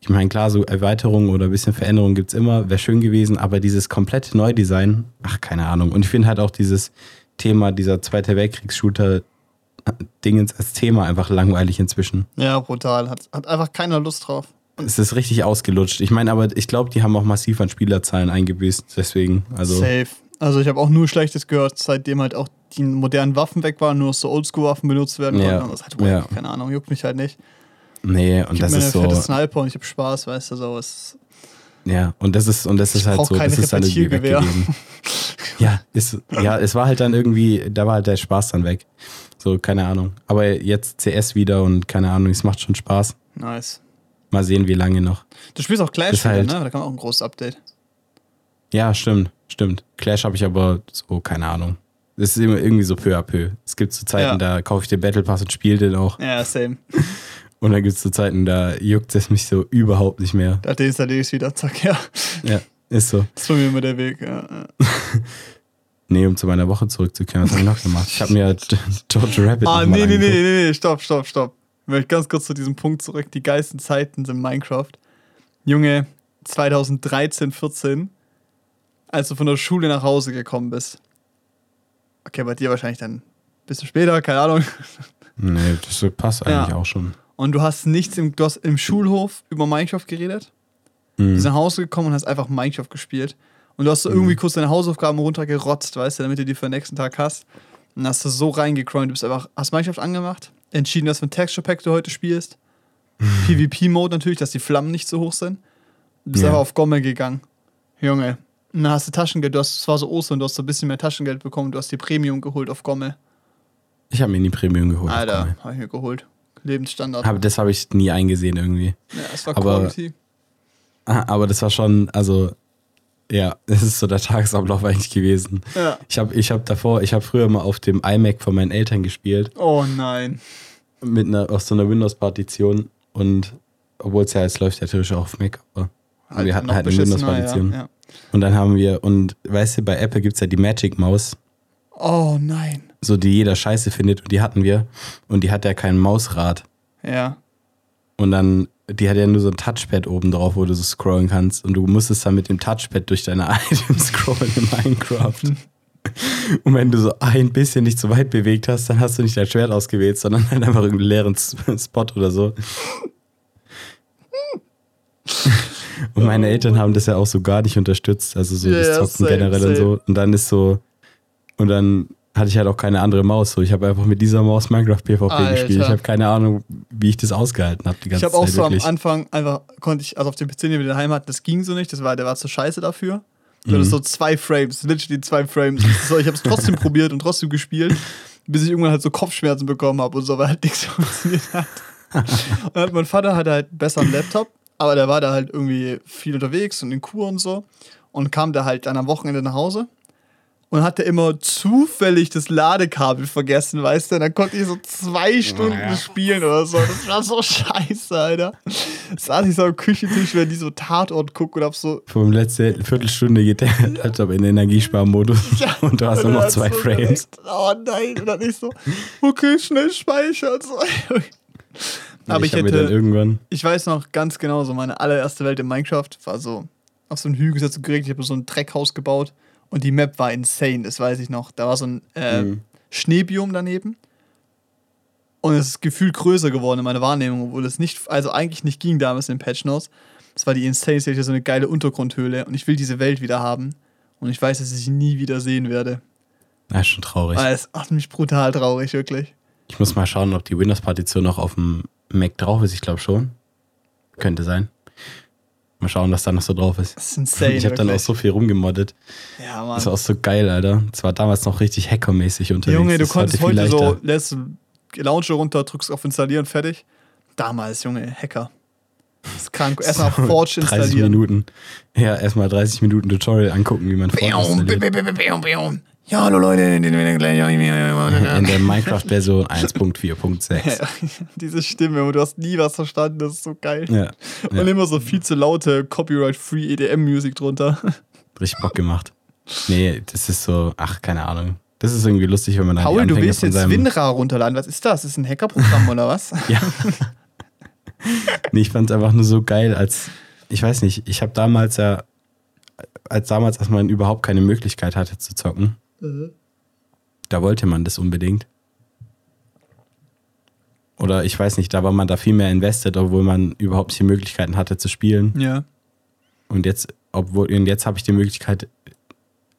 Ich meine, klar, so Erweiterungen oder ein bisschen Veränderungen gibt es immer, wäre schön gewesen, aber dieses komplette Neudesign, ach, keine Ahnung. Und ich finde halt auch dieses Thema, dieser Zweite Weltkriegs-Shooter-Dingens als Thema einfach langweilig inzwischen. Ja, brutal. Hat, hat einfach keiner Lust drauf. Es ist richtig ausgelutscht. Ich meine, aber ich glaube, die haben auch massiv an Spielerzahlen eingebüßt. Deswegen, also. Safe. Also ich habe auch nur Schlechtes gehört, seitdem halt auch die modernen Waffen weg waren, nur noch so Oldschool-Waffen benutzt werden Ja. konnten. Und das ist halt wack. Ja. keine Ahnung, juckt mich halt nicht. Nee, und Gib das mir ist eine so. Sniper und ich habe Spaß, weißt du, so. Es, Ja, und das ist, und das ist halt so, das ist dann irgendwie weggegeben. ja, ist, ja, es war halt dann irgendwie, da war halt der Spaß dann weg. So, keine Ahnung. Aber jetzt CS wieder und keine Ahnung, es macht schon Spaß. nice. Mal sehen, wie lange noch. Du spielst auch Clash Ist wieder, halt- ne? Da kam auch ein großes Update. Ja, stimmt, stimmt. Clash habe ich aber so, keine Ahnung. Das ist immer irgendwie so peu à peu. Es gibt so Zeiten, Ja. da kaufe ich den Battle Pass und spiele den auch. Ja, same. Und dann gibt es so Zeiten, da juckt es mich so überhaupt nicht mehr. Da deinstalliere ich es wieder, zack, ja. Ja, ist so. Das ist bei mir immer der Weg. Ja. *laughs* Nee, um zu meiner Woche zurückzukehren, was habe ich noch gemacht? Ich habe mir *laughs* George Rabbit Ah, nee, nee, nee, nee, nee, stopp, stopp, stopp. Ich möchte ganz kurz zu diesem Punkt zurück. Die geilsten Zeiten sind Minecraft. Junge, 2013, 14, als du von der Schule nach Hause gekommen bist. Okay, bei dir wahrscheinlich dann ein bisschen später, keine Ahnung. Nee, das passt eigentlich Ja. auch schon. Und du hast nichts im, du hast im Schulhof über Minecraft geredet. Du Mhm. bist nach Hause gekommen und hast einfach Minecraft gespielt. Und du hast so irgendwie kurz deine Hausaufgaben runtergerotzt, weißt du, damit du die für den nächsten Tag hast. Und hast du so reingecrimt. Du bist einfach, hast Minecraft angemacht, entschieden, dass für ein Texture Pack du heute spielst. PvP-Mode natürlich, dass die Flammen nicht so hoch sind. Du bist Ja. einfach auf Gomme gegangen. Junge. Und dann hast du Taschengeld, du hast, es war so Ostern, du hast so ein bisschen mehr Taschengeld bekommen, du hast die Premium geholt auf Gomme. Ich habe mir nie Premium geholt. Alter, hab ich mir geholt. Lebensstandard. Aber das habe ich nie eingesehen irgendwie. ja, es war aber- Quality. Ah, Aber das war schon, also, ja, *laughs* das ist so der Tagesablauf eigentlich gewesen. Ja. Ich habe ich hab davor, ich habe früher mal auf dem iMac von meinen Eltern gespielt, Oh nein. mit einer, aus so einer Windows-Partition und, obwohl es ja jetzt läuft ja theoretisch auch auf Mac, aber wir hatten halt eine Windows-Partition. Ja, ja. Und dann haben wir, und weißt du, bei Apple gibt es ja die Magic-Maus, Oh nein. so die jeder scheiße findet, und die hatten wir. Und die hat ja kein Mausrad. Ja. Und dann, die hat ja nur so ein Touchpad oben drauf, wo du so scrollen kannst. Und du musstest dann mit dem Touchpad durch deine *laughs* Items scrollen in Minecraft. Und wenn du so ein bisschen nicht so weit bewegt hast, dann hast du nicht dein Schwert ausgewählt, sondern *laughs* halt einfach irgendeinen leeren Spot oder so. *laughs* Und meine Eltern haben das ja auch so gar nicht unterstützt, also so Ja, das Zocken same, generell und so. Und dann ist so, und dann hatte ich halt auch keine andere Maus. So, ich habe einfach mit dieser Maus Minecraft PvP Alter. gespielt. Ich habe keine Ahnung, wie ich das ausgehalten habe die Ich ganze habe auch Zeit so wirklich. am Anfang einfach, konnte ich, also auf dem PC, den wir daheim hatten, das ging so nicht, das war, der war zu scheiße dafür. Du hattest so zwei Frames, literally zwei Frames. So, ich habe es trotzdem *laughs* probiert und trotzdem gespielt, bis ich irgendwann halt so Kopfschmerzen bekommen habe und so, weil halt nichts *laughs* funktioniert hat. Und hat mein Vater hatte halt einen besseren Laptop, aber der war da halt irgendwie viel unterwegs und in Kur und so. Und kam da halt dann am Wochenende nach Hause und hatte immer zufällig das Ladekabel vergessen, weißt du? Und dann konnte ich so zwei Stunden Ja. spielen oder so. Das war so *laughs* scheiße, Alter. Saß ich so am Küchentisch, wenn die so Tatort gucken und hab so. Vom letzten Viertelstunde geht der *laughs* Laptop in den Energiesparmodus und du hast nur noch zwei so Frames. direkt, Oh nein, und dann ich so, okay, schnell speichern. So. Aber ich, dann hätte, irgendwann. ich weiß noch ganz genau, so meine allererste Welt in Minecraft war so auf so einen Hügel gesetzt und geregnet. Ich habe so ein Dreckhaus gebaut und die Map war insane, das weiß ich noch. Da war so ein äh, Mhm. Schneebiom daneben. Und es ist gefühlt größer geworden in meiner Wahrnehmung, obwohl es nicht, also eigentlich nicht ging damals in den Patch Notes. Das war die Insane State, so eine geile Untergrundhöhle und ich will diese Welt wieder haben. Und ich weiß, dass ich sie nie wieder sehen werde. Das ist schon traurig. Weil es macht mich brutal traurig, wirklich. Ich muss mal schauen, ob die Windows-Partition noch auf dem Mac drauf ist. Ich glaube schon. Könnte sein. Mal schauen, was da noch so drauf ist. Das ist insane. ich habe dann auch so viel rumgemoddet. Ja, Das war Mann. auch so geil, Alter. Das war damals noch richtig hackermäßig unterwegs. Junge, du Das ist konntest heute so, lässt Launcher runter, drückst auf Installieren, fertig. Damals, Junge, Hacker. Das ist krank. Erstmal *laughs* Forge 30 installieren. Minuten. Ja, erstmal 30 Minuten Tutorial angucken, wie man Forge installiert. Ja, hallo Leute. In der Minecraft-Version 1.4.6. *laughs* Ja, Diese Stimme, und du hast nie was verstanden, das ist so geil. Ja, Und ja, immer so viel zu laute Copyright-Free EDM-Musik drunter. *laughs* richtig Bock gemacht. Nee, das ist so, ach, keine Ahnung. Das ist irgendwie lustig, wenn man dann Paul, du willst von jetzt. WinRAR runterladen. Was ist das? Ist ein Hackerprogramm oder was? *laughs* Ja. nee, ich fand es einfach nur so geil, als, ich weiß nicht, ich habe damals ja, als damals, als man überhaupt keine Möglichkeit hatte zu zocken, da wollte man das unbedingt. Oder ich weiß nicht, da war man da viel mehr invested, obwohl man überhaupt nicht die Möglichkeiten hatte zu spielen. Ja. Und jetzt, obwohl, und jetzt habe ich die Möglichkeit,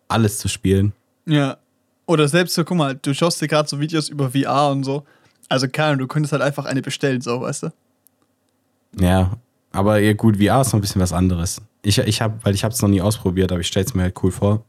alles zu spielen. Ja. Oder selbst so, guck mal, du schaust dir gerade so Videos über VR und so. Also, keine du könntest halt einfach eine bestellen, so, weißt du? Ja, aber ja, gut, VR ist noch ein bisschen was anderes. Ich, ich habe, weil ich habe es noch nie ausprobiert, aber ich stelle es mir halt cool vor.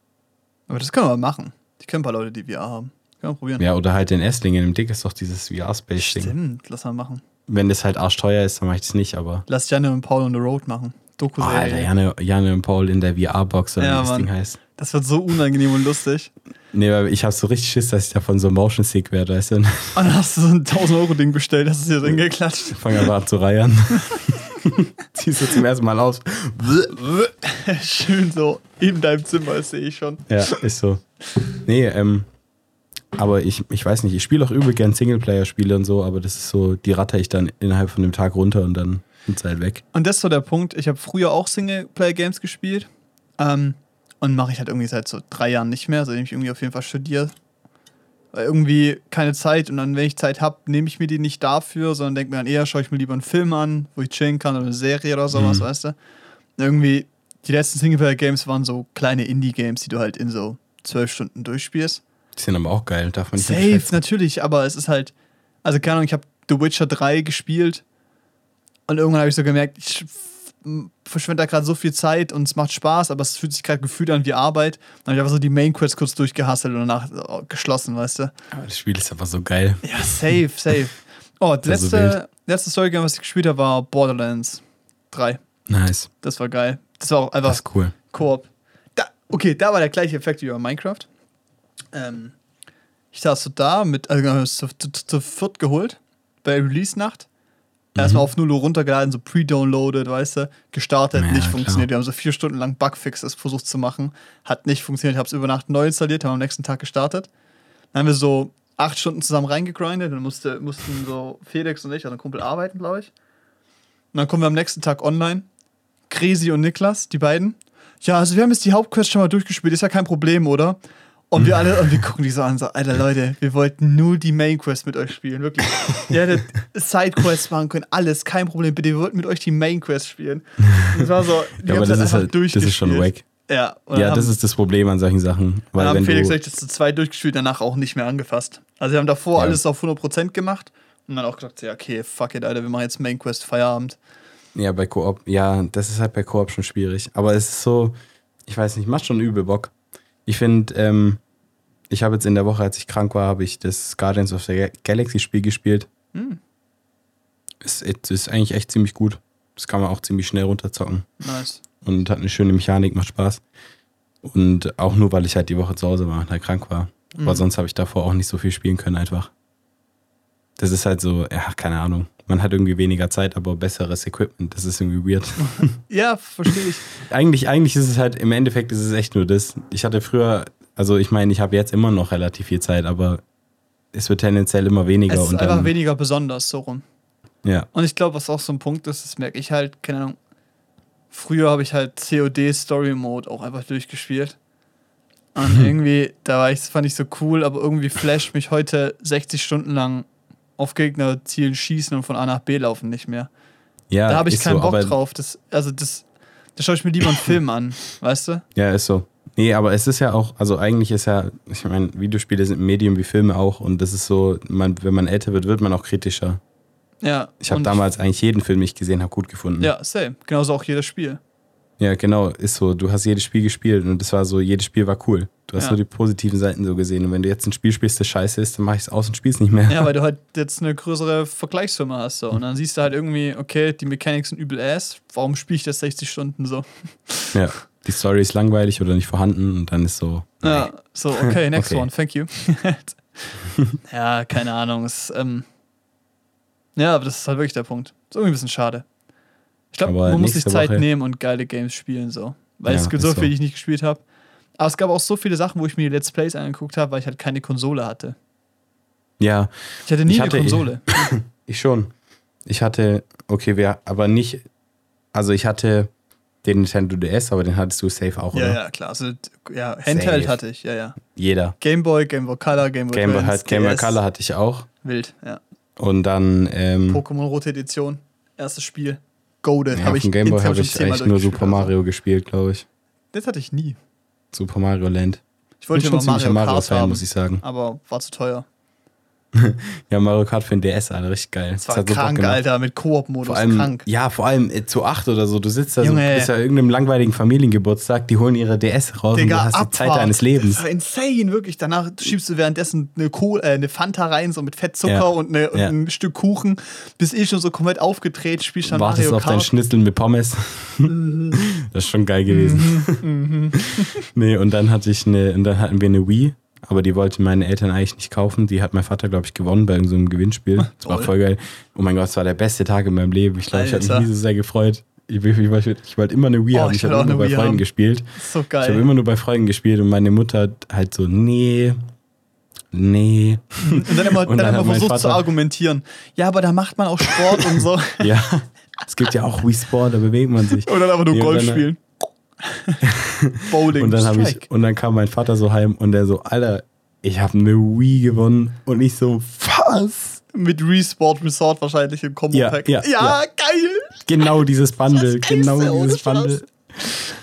Aber das können wir machen. Ich kenne ein paar Leute, die VR haben. Können wir probieren. Ja, oder halt den Esslingen. Im Dick ist doch dieses VR-Space-Ding. Stimmt, lass mal machen. Wenn das halt arschteuer ist, dann mache ich das nicht, aber. Lass Janne und Paul on the Road machen. Oh, Doku-Serie. Alter, Janne, Janne und Paul in der VR-Box oder Ja, wie das Mann. Ding heißt. Das wird so unangenehm und lustig. Nee, weil ich habe so richtig Schiss, dass ich davon so Motion Sick werde, weißt du? Und Und dann hast du so ein 1000-Euro-Ding bestellt, hast es hier drin geklatscht. fange einfach an zu reiern. *laughs* Ziehst du zum ersten Mal aus. *laughs* Schön so in deinem Zimmer, das sehe ich schon. Ja, ist so. Nee, ähm, aber ich, ich weiß nicht, ich spiele auch übel gern Singleplayer-Spiele und so, aber das ist so, die ratter ich dann innerhalb von dem Tag runter und dann sind sie halt weg. Und das ist so der Punkt. Ich habe früher auch Singleplayer-Games gespielt. Ähm, und mache ich halt irgendwie seit so drei Jahren nicht mehr, seitdem ich irgendwie auf jeden Fall studiere. Weil irgendwie keine Zeit und dann, wenn ich Zeit habe, nehme ich mir die nicht dafür, sondern denke mir dann eher, schaue ich mir lieber einen Film an, wo ich chillen kann oder eine Serie oder sowas, Mhm. weißt du? Irgendwie, die letzten Singleplayer-Games waren so kleine Indie-Games, die du halt in so zwölf Stunden durchspielst. Die sind aber auch geil, darf man nicht Safe, natürlich, aber es ist halt, also keine Ahnung, ich habe The Witcher 3 gespielt. Und irgendwann habe ich so gemerkt, ich verschwende da gerade so viel Zeit und es macht Spaß, aber es fühlt sich gerade gefühlt an wie Arbeit. Dann habe ich einfach so die Main Quest kurz durchgehasselt und danach oh, geschlossen, weißt du? Aber das Spiel ist einfach so geil. Ja, safe, safe. Oh, *laughs* die Das ist so letzte, letzte Story-Game, was ich gespielt habe, war Borderlands 3. Nice. Das war geil. Das war auch einfach Das ist cool. Koop. Okay, da war der gleiche Effekt wie bei Minecraft. Ähm, ich saß so da mit, also wir haben es zu, zu, zu viert geholt, bei Release-Nacht. Erstmal Mhm. auf 0 Uhr runtergeladen, so pre-downloaded, weißt du, gestartet, Ja, nicht klar. funktioniert. Wir haben so vier Stunden lang Bugfixes versucht zu machen. Hat nicht funktioniert, habe es über Nacht neu installiert, haben am nächsten Tag gestartet. Dann haben wir so acht Stunden zusammen reingegrindet, dann musste, mussten so Felix und ich, also ein Kumpel, arbeiten, glaube ich. Und dann kommen wir am nächsten Tag online. Kresi und Niklas, die beiden. Ja, also wir haben jetzt die Hauptquest schon mal durchgespielt, ist ja kein Problem, oder? Und wir alle, und wir gucken die so an, so, Alter Leute, wir wollten nur die Main Quest mit euch spielen, wirklich. Ihr hättet Sidequests machen können, alles, kein Problem, bitte, wir wollten mit euch die Main Quest spielen. Das war so, die Ja, aber das Zeit ist, halt, das ist schon wack. Ja, und Ja, das haben, ist das Problem an solchen Sachen. Weil dann haben Felix und ich das zu zweit durchgespielt, danach auch nicht mehr angefasst. Also wir haben davor Ja. alles auf 100% gemacht und dann auch gesagt, ja, okay, fuck it, Alter, wir machen jetzt Main Quest Feierabend. Ja, bei Koop, ja, das ist halt bei Koop schon schwierig. Aber es ist so, ich weiß nicht, macht schon übel Bock. Ich finde, ähm, ich habe jetzt in der Woche, als ich krank war, habe ich das Guardians of the Galaxy Spiel gespielt. Hm. Es ist, ist eigentlich echt ziemlich gut. Das kann man auch ziemlich schnell runterzocken. Nice. Und hat eine schöne Mechanik, macht Spaß. Und auch nur, weil ich halt die Woche zu Hause war und halt krank war. Aber Mhm. sonst habe ich davor auch nicht so viel spielen können, einfach. Das ist halt so, ja, keine Ahnung. Man hat irgendwie weniger Zeit, aber besseres Equipment. Das ist irgendwie weird. *laughs* Ja, verstehe ich. eigentlich, eigentlich ist es halt, im Endeffekt ist es echt nur das. Ich hatte früher, also ich meine, ich habe jetzt immer noch relativ viel Zeit, aber es wird tendenziell immer weniger. Es ist und einfach dann, weniger besonders, so rum. ja, Und ich glaube, was auch so ein Punkt ist, das merke ich halt, keine Ahnung. Früher habe ich halt COD Story Mode auch einfach durchgespielt. Und *laughs* irgendwie, da war ich, fand ich so cool, aber irgendwie flasht mich heute 60 Stunden lang auf Gegnerzielen schießen und von A nach B laufen nicht mehr. ja da habe ich keinen so, Bock drauf. Das, also das, da schaue ich mir lieber einen *coughs* Film an, weißt du? Ja, ist so. Nee, aber es ist ja auch, also eigentlich ist ja, ich meine, Videospiele sind ein Medium wie Filme auch und das ist so, man, wenn man älter wird, wird man auch kritischer. Ja. Ich habe damals eigentlich jeden Film, den ich gesehen habe, gut gefunden. Ja, same. Genauso auch jedes Spiel. Ja, genau, ist so. Du hast jedes Spiel gespielt und das war so, jedes Spiel war cool. Du hast Ja. nur die positiven Seiten so gesehen. Und wenn du jetzt ein Spiel spielst, das scheiße ist, dann mach ich es aus und spiel's nicht mehr. Ja, weil *laughs* du halt jetzt eine größere Vergleichsfirma hast. So. Und dann siehst du halt irgendwie, okay, die Mechanics sind übel ass. Warum spiele ich das 60 Stunden so? Ja. Die Story ist langweilig oder nicht vorhanden und dann ist so. Ja, so, okay, next Okay. one, thank you. *laughs* ja, keine Ahnung. Es, ähm, ja, aber das ist halt wirklich der Punkt. Ist irgendwie ein bisschen schade. Ich glaube, man muss sich Zeit Woche- nehmen und geile Games spielen, so. Weil Ja, es gibt so viele, die ich nicht gespielt habe. Aber es gab auch so viele Sachen, wo ich mir die Let's Plays angeguckt habe, weil ich halt keine Konsole hatte. Ja, Ich hatte nie Ich eine hatte- Konsole. *laughs* ich schon. Ich hatte, okay, wer, aber nicht, also ich hatte den Nintendo DS, aber den hattest du safe auch, Ja, oder? ja, klar. Also, ja, Handheld Safe. hatte ich, ja, ja. Jeder. Game Boy, Game Boy Color, Game Boy Game Boy, Advance, Game Boy Color hatte ich auch. Wild, ja. Und dann, ähm, Pokémon Rote Edition, erstes Spiel. Goaded. ja, hab auf ich Game Boy habe ich eigentlich nur Super oder so. Mario gespielt, glaube ich. Das hatte ich nie. Super Mario Land. Ich wollte Bin immer schon ziemlicher Mario Kart Mario-Fan, haben, muss ich sagen. aber war zu teuer. *laughs* Ja, Mario Kart für den DS, Alter, richtig geil. Das war so Bock krank, gemacht. Alter, mit Koop-Modus. Krank. ja, vor allem äh, zu acht oder so. Du sitzt da so, Junge. du bist ja irgendeinem langweiligen Familiengeburtstag, die holen ihre DS raus und du hast die Zeit Abfahrt. deines Lebens. Das war insane, wirklich. Danach schiebst du währenddessen eine, Kohl, äh, eine Fanta rein, so mit Fettzucker Ja. und, eine, und Ja. ein Stück Kuchen. Bist eh schon so komplett aufgedreht, spielst dann Wartest Mario auf dein Kart. Schnitzel mit Pommes. *laughs* das ist schon geil gewesen. *laughs* nee, und dann hatte ich eine, und dann hatten wir eine Wii, aber die wollten meine Eltern eigentlich nicht kaufen. Die hat mein Vater, glaube ich, gewonnen bei irgendeinem Gewinnspiel. Das war voll geil. Oh mein Gott, es war der beste Tag in meinem Leben. Ich glaube, ich habe mich nie so sehr gefreut. Ich, ich, ich, wollte- ich wollte immer eine Wii Oh, haben. ich habe immer nur bei Wii Freunden haben. gespielt. So Ich habe geil. immer nur bei Freunden gespielt und meine Mutter hat halt so, nee, nee. Und dann immer, *laughs* Und dann dann immer versucht zu Vater- argumentieren. Ja, aber da macht man auch Sport und so. *laughs* Ja, es gibt ja auch Wii Sport, da bewegt man sich. Und dann aber nur Nee, Golf spielen. *laughs* Bowling, Und dann, hab ich, und dann kam mein Vater so heim und der so, Alter, ich habe eine Wii gewonnen. Und ich so, was? Mit Resport Resort wahrscheinlich im Combo-Pack. Ja, ja, ja. geil. Genau *laughs* dieses Bundle, genau dieses. Bundle.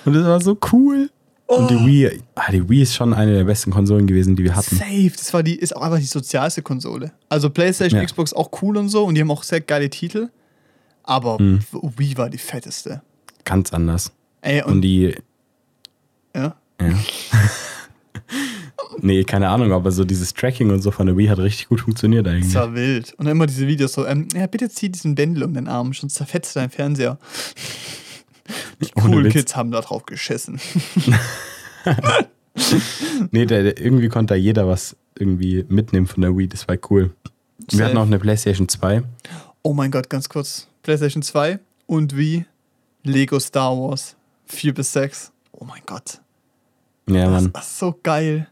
Und das war so cool. Und die Wii, ah, die Wii ist schon eine der besten Konsolen gewesen, die wir hatten. Safe, das war die, ist auch einfach die sozialste Konsole. Also PlayStation, Ja. Xbox auch cool und so und die haben auch sehr geile Titel. Aber Mhm. Wii war die fetteste. Ganz anders. Ey, und, Und die, ja. ja. *laughs* nee, keine Ahnung, aber so dieses Tracking und so von der Wii hat richtig gut funktioniert Das eigentlich. war wild. Und immer diese Videos so, ähm, ja, bitte zieh diesen Bändel um den Arm, sonst zerfetzt dein Fernseher. Die coolen. Kids haben da drauf geschissen. *laughs* Nee, der, der, irgendwie konnte da jeder was irgendwie mitnehmen von der Wii, das war cool. Wir Safe. hatten auch eine PlayStation 2. Oh mein Gott, ganz kurz. PlayStation 2 und wie Lego Star Wars 4 bis 6. Oh mein Gott. Ja, Das Mann. ist so geil.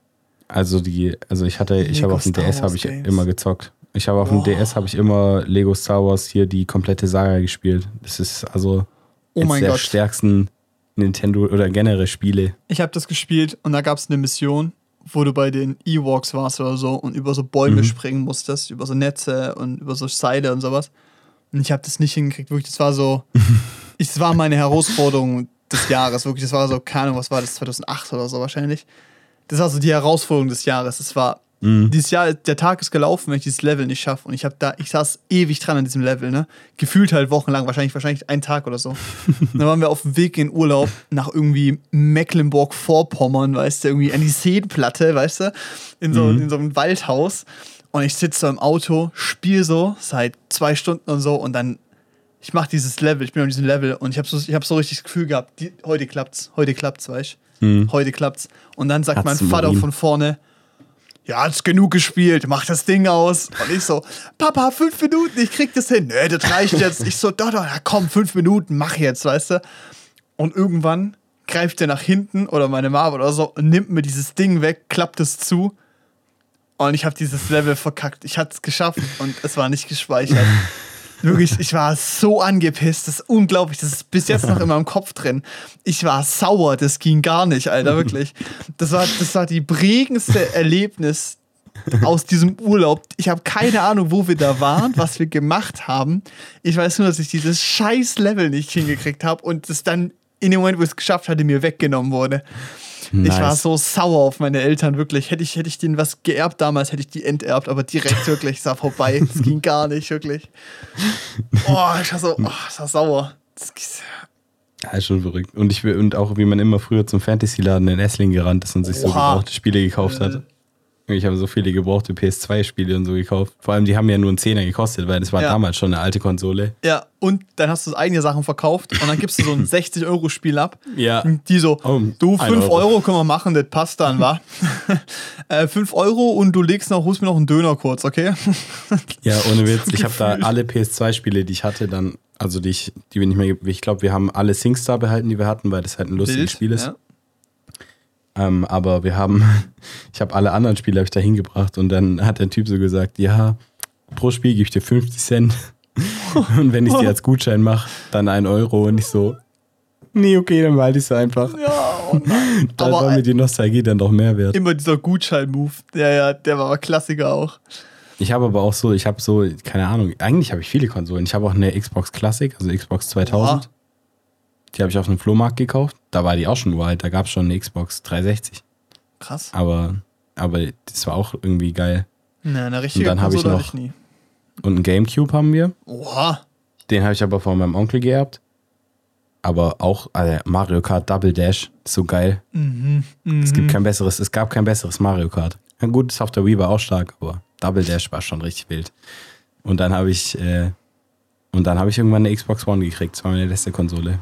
Also die, also ich hatte, ich habe auf dem DS habe ich Games. immer gezockt. Ich habe auf dem Boah. DS habe ich immer Lego Star Wars hier die komplette Saga gespielt. Das ist also Oh eins mein der Gott. stärksten Nintendo oder generell Spiele. Ich habe das gespielt und da gab es eine Mission, wo du bei den Ewoks warst oder so und über so Bäume Mhm. springen musstest, über so Netze und über so Seile und sowas. Und ich habe das nicht hingekriegt, wirklich. Das war so, *laughs* das war meine Herausforderung des Jahres, wirklich. Das war so, keine Ahnung, was war das, 2008 oder so wahrscheinlich. Das war so die Herausforderung des Jahres. Das war, Mhm. dieses Jahr, der Tag ist gelaufen, wenn ich dieses Level nicht schaffe. Und ich habe da, ich saß ewig dran an diesem Level, ne? Gefühlt halt wochenlang, wahrscheinlich, wahrscheinlich einen Tag oder so. *laughs* dann waren wir auf dem Weg in Urlaub nach irgendwie Mecklenburg-Vorpommern, weißt du, irgendwie an die Seenplatte, weißt du, in so, in so einem Waldhaus. Und ich sitze so im Auto, spiele so seit zwei Stunden und so und dann, ich mache dieses Level, ich bin auf diesem Level und ich habe so, ich hab so richtig das Gefühl gehabt, die, heute klappt's, heute klappt's, weißt du? Mhm. Heute klappt's. Und dann sagt Hat's mein Vater von vorne, ja, hat's genug gespielt, mach das Ding aus. Und ich so, Papa, fünf Minuten, ich krieg das hin. Nee, das reicht jetzt. Ich so, doch, doch, komm, fünf Minuten, mach jetzt, weißt du. Und irgendwann greift er nach hinten oder meine Mama oder so und nimmt mir dieses Ding weg, klappt es zu. Und ich habe dieses Level verkackt. Ich hatte es geschafft und es war nicht gespeichert. *laughs* Wirklich, ich war so angepisst. Das ist unglaublich. Das ist bis jetzt noch in meinem Kopf drin. Ich war sauer. Das ging gar nicht, Alter, wirklich. Das war, das war die prägendste Erlebnis aus diesem Urlaub. Ich habe keine Ahnung, wo wir da waren, was wir gemacht haben. Ich weiß nur, dass ich dieses scheiß Level nicht hingekriegt habe und es dann in dem Moment, wo ich es geschafft hatte, mir weggenommen wurde. Ich war Nice. so sauer auf meine Eltern, wirklich. Hätte ich, hätte ich denen was geerbt damals, hätte ich die enterbt, aber direkt wirklich, es war vorbei. Es *laughs* ging gar nicht, wirklich. Oh, ich war so, oh, ich war sauer. Das, Ja, ist schon verrückt. Und ich und auch wie man immer früher zum Fantasy-Laden in Essling gerannt ist und sich so Oha. gebrauchte Spiele gekauft hat. Ich habe so viele gebrauchte PS2-Spiele und so gekauft. Vor allem, die haben ja nur einen Zehner gekostet, weil das war Ja. damals schon eine alte Konsole. ja, und dann hast du eigene Sachen verkauft und dann gibst du so ein *laughs* 60-Euro-Spiel ab. Ja. Und die so, Oh, du, ein 5 Euro. Euro. können wir machen, das passt dann, wa? *laughs* äh, 5 Euro und du legst noch, holst mir noch einen Döner kurz, okay? *laughs* Ja, ohne Witz. Ich habe da alle PS2-Spiele, die ich hatte, dann, also die ich, die wir nicht mehr, ich glaube, wir haben alle SingStar behalten, die wir hatten, weil das halt ein lustiges Wild, Spiel ist. Ja. Ähm, aber wir haben, *laughs* ich habe alle anderen Spiele hab ich da hingebracht und dann hat der Typ so gesagt, ja, pro Spiel gebe ich dir 50 Cent *laughs* und wenn ich dir als Gutschein mache, dann ein Euro und ich so, nee, okay, dann behalte ich es einfach. Ja, oh nein. *laughs* Da Aber war mir die Nostalgie dann doch mehr wert. immer dieser Gutschein-Move. Ja, ja, der war aber Klassiker auch. Ich habe aber auch so, ich habe so, keine Ahnung, eigentlich habe ich viele Konsolen. Ich habe auch eine Xbox Classic, also Xbox 2000. Boah. Die habe ich auf einem Flohmarkt gekauft. Da war die auch schon uralt, da gab es schon eine Xbox 360. Krass. Aber, aber das war auch irgendwie geil. Na, eine richtige dann hab ich noch- ich. Und einen Gamecube haben wir. Oha. Den habe ich aber von meinem Onkel geerbt. Aber auch also Mario Kart Double Dash, ist so geil. Mhm. Mhm. Es gibt kein besseres, es gab kein besseres Mario Kart. Ja, gut, das auf der Wii war auch stark, aber Double Dash war schon richtig wild. Und dann habe ich, äh, und dann habe ich irgendwann eine Xbox One gekriegt. Das war meine letzte Konsole.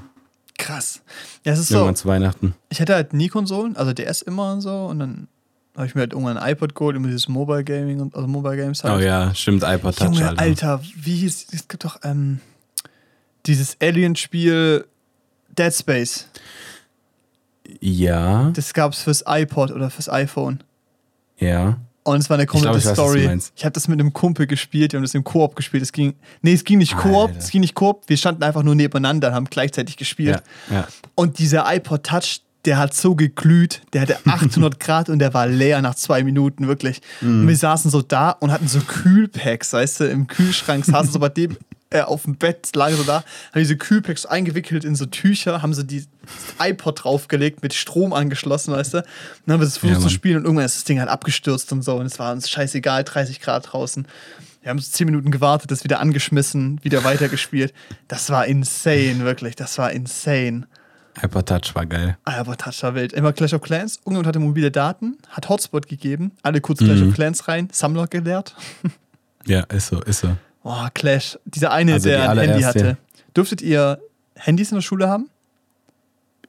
Krass. Ja, es ist so. Irgendwann zu Weihnachten. Ich hatte halt nie Konsolen, also DS immer und so. Und dann habe ich mir halt irgendwann ein iPod geholt, immer dieses Mobile Gaming und also Mobile Games halt. Oh ja, stimmt, iPod Touch, Junge, Alter. Alter, wie hieß, es gibt doch ähm, dieses Alien-Spiel Dead Space. Ja, Das gab es fürs iPod oder fürs iPhone. ja. Und es war eine komplette glaub, ich weiß, was du Story. meinst. Ich habe das mit einem Kumpel gespielt, wir haben das im Koop gespielt. Es ging, nee, es ging nicht Koop, es ging nicht Koop. Wir standen einfach nur nebeneinander und haben gleichzeitig gespielt. Ja, ja. Und dieser iPod Touch, der hat so geglüht, der hatte 800 *laughs* Grad und der war leer nach zwei Minuten, wirklich. Mhm. Und wir saßen so da und hatten so Kühlpacks, weißt du, im Kühlschrank saßen so bei dem äh, auf dem Bett, lagen so da, haben diese Kühlpacks eingewickelt in so Tücher, haben sie die das iPod draufgelegt, mit Strom angeschlossen, weißt du? Dann haben wir das versucht Ja, zu spielen und irgendwann ist das Ding halt abgestürzt und so und es war uns scheißegal, 30 Grad draußen. Wir haben so 10 Minuten gewartet, das wieder angeschmissen, wieder weitergespielt. Das war insane, wirklich, das war insane. iPod Touch war geil. Aber Touch war wild. Immer Clash of Clans. Irgendjemand hatte mobile Daten, hat Hotspot gegeben, alle kurz Clash Mhm. of Clans rein, Sammler gelehrt. *laughs* Ja, ist so, ist so. Boah, Clash. Dieser eine, Also der ein Handy hatte. Dürftet ihr Handys in der Schule haben?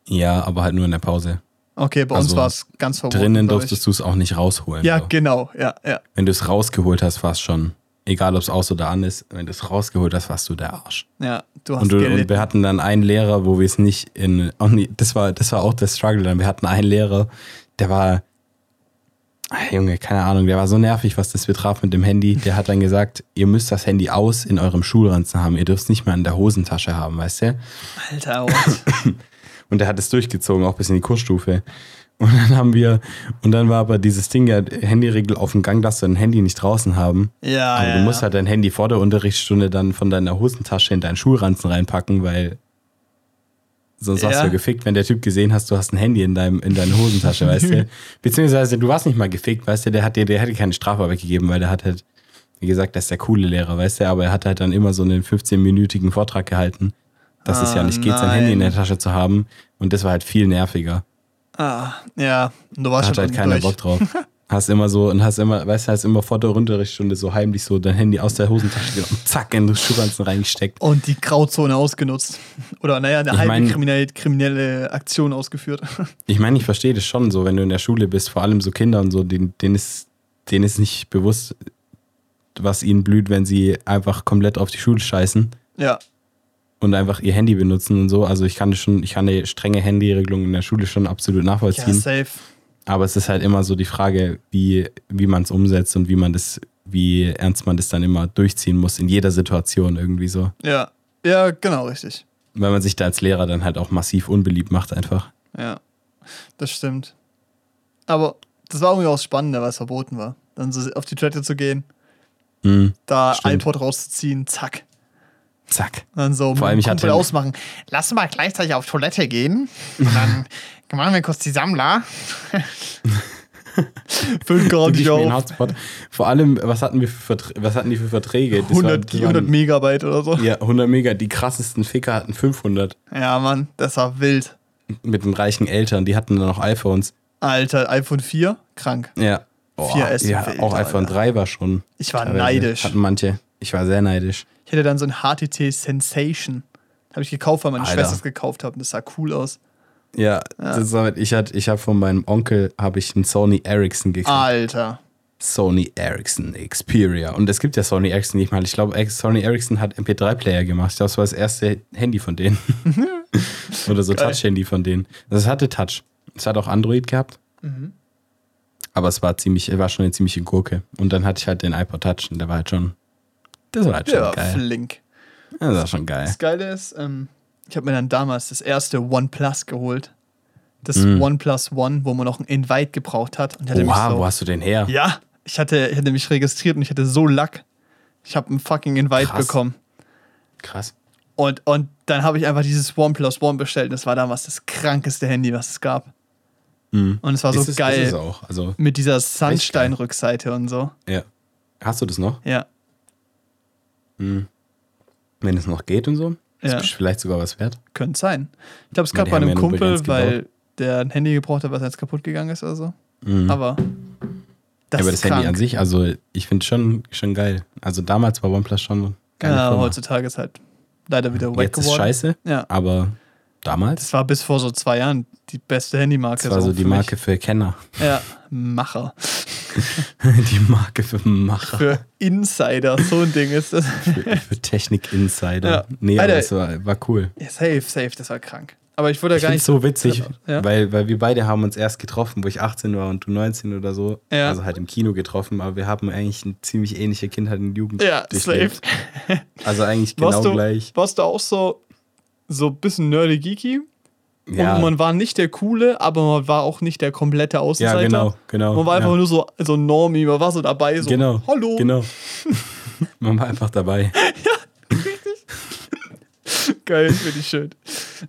Ja, aber halt nur in der Pause. Okay, bei uns Also war es ganz verboten. Drinnen durftest du es auch nicht rausholen. Ja, so. genau. Ja, ja. Wenn du es rausgeholt hast, war es schon. Egal, ob es aus oder an ist, wenn du es rausgeholt hast, warst du der Arsch. Ja, du hast Und, du, und wir hatten dann einen Lehrer, wo wir es nicht in. Nie, das, war, das war auch der Struggle. Dann. Wir hatten einen Lehrer, der war. Ah, Junge, keine Ahnung, der war so nervig, was das betraf mit dem Handy. Der hat dann gesagt, ihr müsst das Handy aus in eurem Schulranzen haben. Ihr dürft es nicht mehr in der Hosentasche haben, weißt du? Alter, what? *laughs* Und der hat es durchgezogen, auch bis in die Kursstufe. Und dann haben wir, und dann war aber dieses Ding ja, Handyregel auf dem Gang, dass du dein Handy nicht draußen haben. Ja, Aber ja. du musst halt dein Handy vor der Unterrichtsstunde dann von deiner Hosentasche in deinen Schulranzen reinpacken, weil sonst Ja. hast du gefickt, wenn der Typ gesehen hast, du hast ein Handy in, deinem, in deiner Hosentasche, weißt du? *laughs* Beziehungsweise du warst nicht mal gefickt, weißt du, der hat dir, der hätte keine Strafe weggegeben, weil der hat halt, wie gesagt, der ist der coole Lehrer, weißt du, aber er hat halt dann immer so einen 15-minütigen Vortrag gehalten, dass es ja Ah, nicht geht, sein. Handy in der Tasche zu haben. Und das war halt viel nerviger. Ah, ja. Du Da warst hat schon halt keiner durch. Bock drauf. *laughs* Hast immer so, und hast immer, weißt du, hast immer vor der Unterrichtsstunde so heimlich so dein Handy aus der Hosentasche genommen, *laughs* zack, in den Schuhranzen reingesteckt. Und die Grauzone ausgenutzt. *laughs* Oder naja, eine Ich halbe mein- kriminelle, kriminelle Aktion ausgeführt. *laughs* Ich meine, ich verstehe das schon so, wenn du in der Schule bist, vor allem so Kinder und so, denen, denen, ist, denen ist nicht bewusst, was ihnen blüht, wenn sie einfach komplett auf die Schule scheißen ja. und einfach ihr Handy benutzen und so. Also ich kann das schon, ich kann eine strenge Handyregelung in der Schule schon absolut Ja, nachvollziehen. safe. Aber es ist halt immer so die Frage, wie, wie man es umsetzt und wie man das, wie ernst man das dann immer durchziehen muss in jeder Situation irgendwie so. Ja. Ja, genau, richtig. Weil man sich da als Lehrer dann halt auch massiv unbeliebt macht einfach. Ja. Das stimmt. Aber das war irgendwie auch das Spannende, weil es verboten war. Dann so auf die Toilette zu gehen, Mhm. da Stimmt. iPod rauszuziehen, zack. Zack. Dann so Vor allem, ich hatte- ausmachen. Lass mal gleichzeitig auf Toilette gehen. Und dann *laughs* machen wir kurz die Sammler. Füllt gar Du nicht auf. Hotspot. Vor allem, was hatten, wir für was hatten die für Verträge? Das 100, war- das 100 waren- Megabyte oder so. Ja, 100 Mega. Die krassesten Ficker hatten 500 Ja, Mann, das war wild. mit den reichen Eltern. Die hatten dann auch iPhones. Alter, iPhone 4, krank. Ja. Boah, 4S ja, wild, auch iPhone Alter. 3 war schon. Ich war teilweise. neidisch. Hatten manche. Ich war sehr neidisch. Ich hatte dann so ein HTT Sensation. Habe ich gekauft, weil meine Alter. Schwester es gekauft hat. Und das sah cool aus. Ja, ist damit, ich hatte, ich habe von meinem Onkel habe ich einen Sony Ericsson gekriegt. Alter. Sony Ericsson Xperia. Und es gibt ja Sony Ericsson nicht mal. Ich glaube, Sony Ericsson hat MP3-Player gemacht. Ich glaube, das war das erste Handy von denen. *laughs* Oder so. Touch-Handy von denen. Das hatte Touch. Es hat auch Android gehabt. Mhm. Aber es war ziemlich, war schon eine ziemliche Gurke. Und dann hatte ich halt den iPod Touch und der war halt schon. Das war halt schon war geil. flink. Das war schon geil. Das Geile ist, ähm, ich habe mir dann damals das erste OnePlus geholt. Das Mhm. OnePlus One, wo man noch ein Invite gebraucht hat. Und Oha, so, wo hast du den her? Ja, ich hatte, ich hatte mich registriert und ich hatte so Lack. Ich habe einen fucking Invite Krass. bekommen. Krass. Und, und dann habe ich einfach dieses OnePlus One bestellt. Das war damals das krankeste Handy, was es gab. Mhm. Und es war so ist es, geil. Ist es auch. Also, Mit dieser. Sandstein-Rückseite und so. ja. Hast du das noch? Ja. Wenn es noch geht und so? Ist Ja. vielleicht sogar was wert. Könnte sein. Ich glaube, es gab bei einem Kumpel, weil der ein Handy gebraucht hat, was jetzt kaputt gegangen ist oder so. Mhm. Aber das, ja, aber ist das Handy an sich, also ich finde schon, schon geil. Also damals war OnePlus schon geile Ja, Firma. heutzutage ist halt leider wieder wack Jetzt ist geworden. scheiße, Ja. aber damals, Das war bis vor so zwei Jahren die beste Handymarke. das war so die für mich. Marke für Kenner. Ja, Macher. *laughs* die Marke für Macher, Für Insider, so ein Ding ist das. für, für Technik-Insider. Ja. Nee, aber Alter. es war, war cool. Ja, safe, safe, das war krank. Aber ich wurde Ich gar nicht so witzig, Ja. weil, weil wir beide haben uns erst getroffen, wo ich 18 war und du 19 oder so. Ja. Also halt im Kino getroffen, aber wir haben eigentlich eine ziemlich ähnliche Kindheit und Jugend. Ja, safe. Also eigentlich genau warst du, gleich. Warst du auch so, so ein bisschen nerdy geeky? Ja, Und man war nicht der Coole, aber man war auch nicht der komplette ja Außenseiter. genau, genau. Man war einfach ja. nur so, so Normie, man war so dabei, so, Genau. hallo. Genau. *laughs* Man war einfach dabei. Geil, finde ich schön.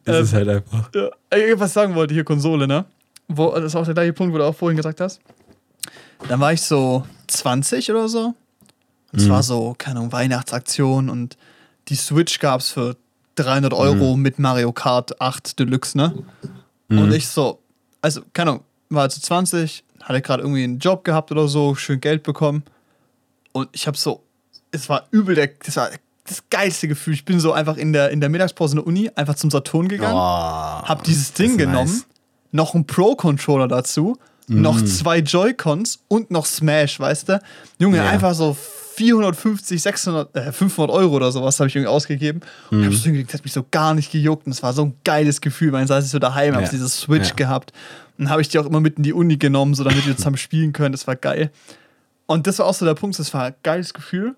Das Ähm, ist halt einfach. Ja. Was ich sagen wollte, hier Konsole, ne? Wo, das ist auch der gleiche Punkt, wo du auch vorhin gesagt hast. Dann war ich so 20 oder so. Und es Mhm. war so, keine Ahnung, Weihnachtsaktion und die Switch gab es für 300 Euro Mhm. mit Mario Kart 8 Deluxe, ne? Und ich so, also, keine Ahnung, war also 20, hatte gerade irgendwie einen Job gehabt oder so, schön Geld bekommen. Und ich habe so, es war übel, der, das war das geilste Gefühl. Ich bin so einfach in der, in der Mittagspause in der Uni einfach zum Saturn gegangen Oh, hab dieses Ding genommen, nice. noch einen Pro-Controller dazu, noch zwei Joy-Cons und noch Smash, weißt du? Junge, Ja. einfach so 450, 600, äh, 500 Euro oder sowas habe ich irgendwie ausgegeben. Und hab das hingelegt, das hat mich so gar nicht gejuckt. Und es war so ein geiles Gefühl. Man saß ich so daheim, Ja. diese Switch Ja. gehabt. Und dann habe ich die auch immer mit in die Uni genommen, so damit wir *laughs* zusammen spielen können. Das war geil. Und das war auch so der Punkt, das war ein geiles Gefühl.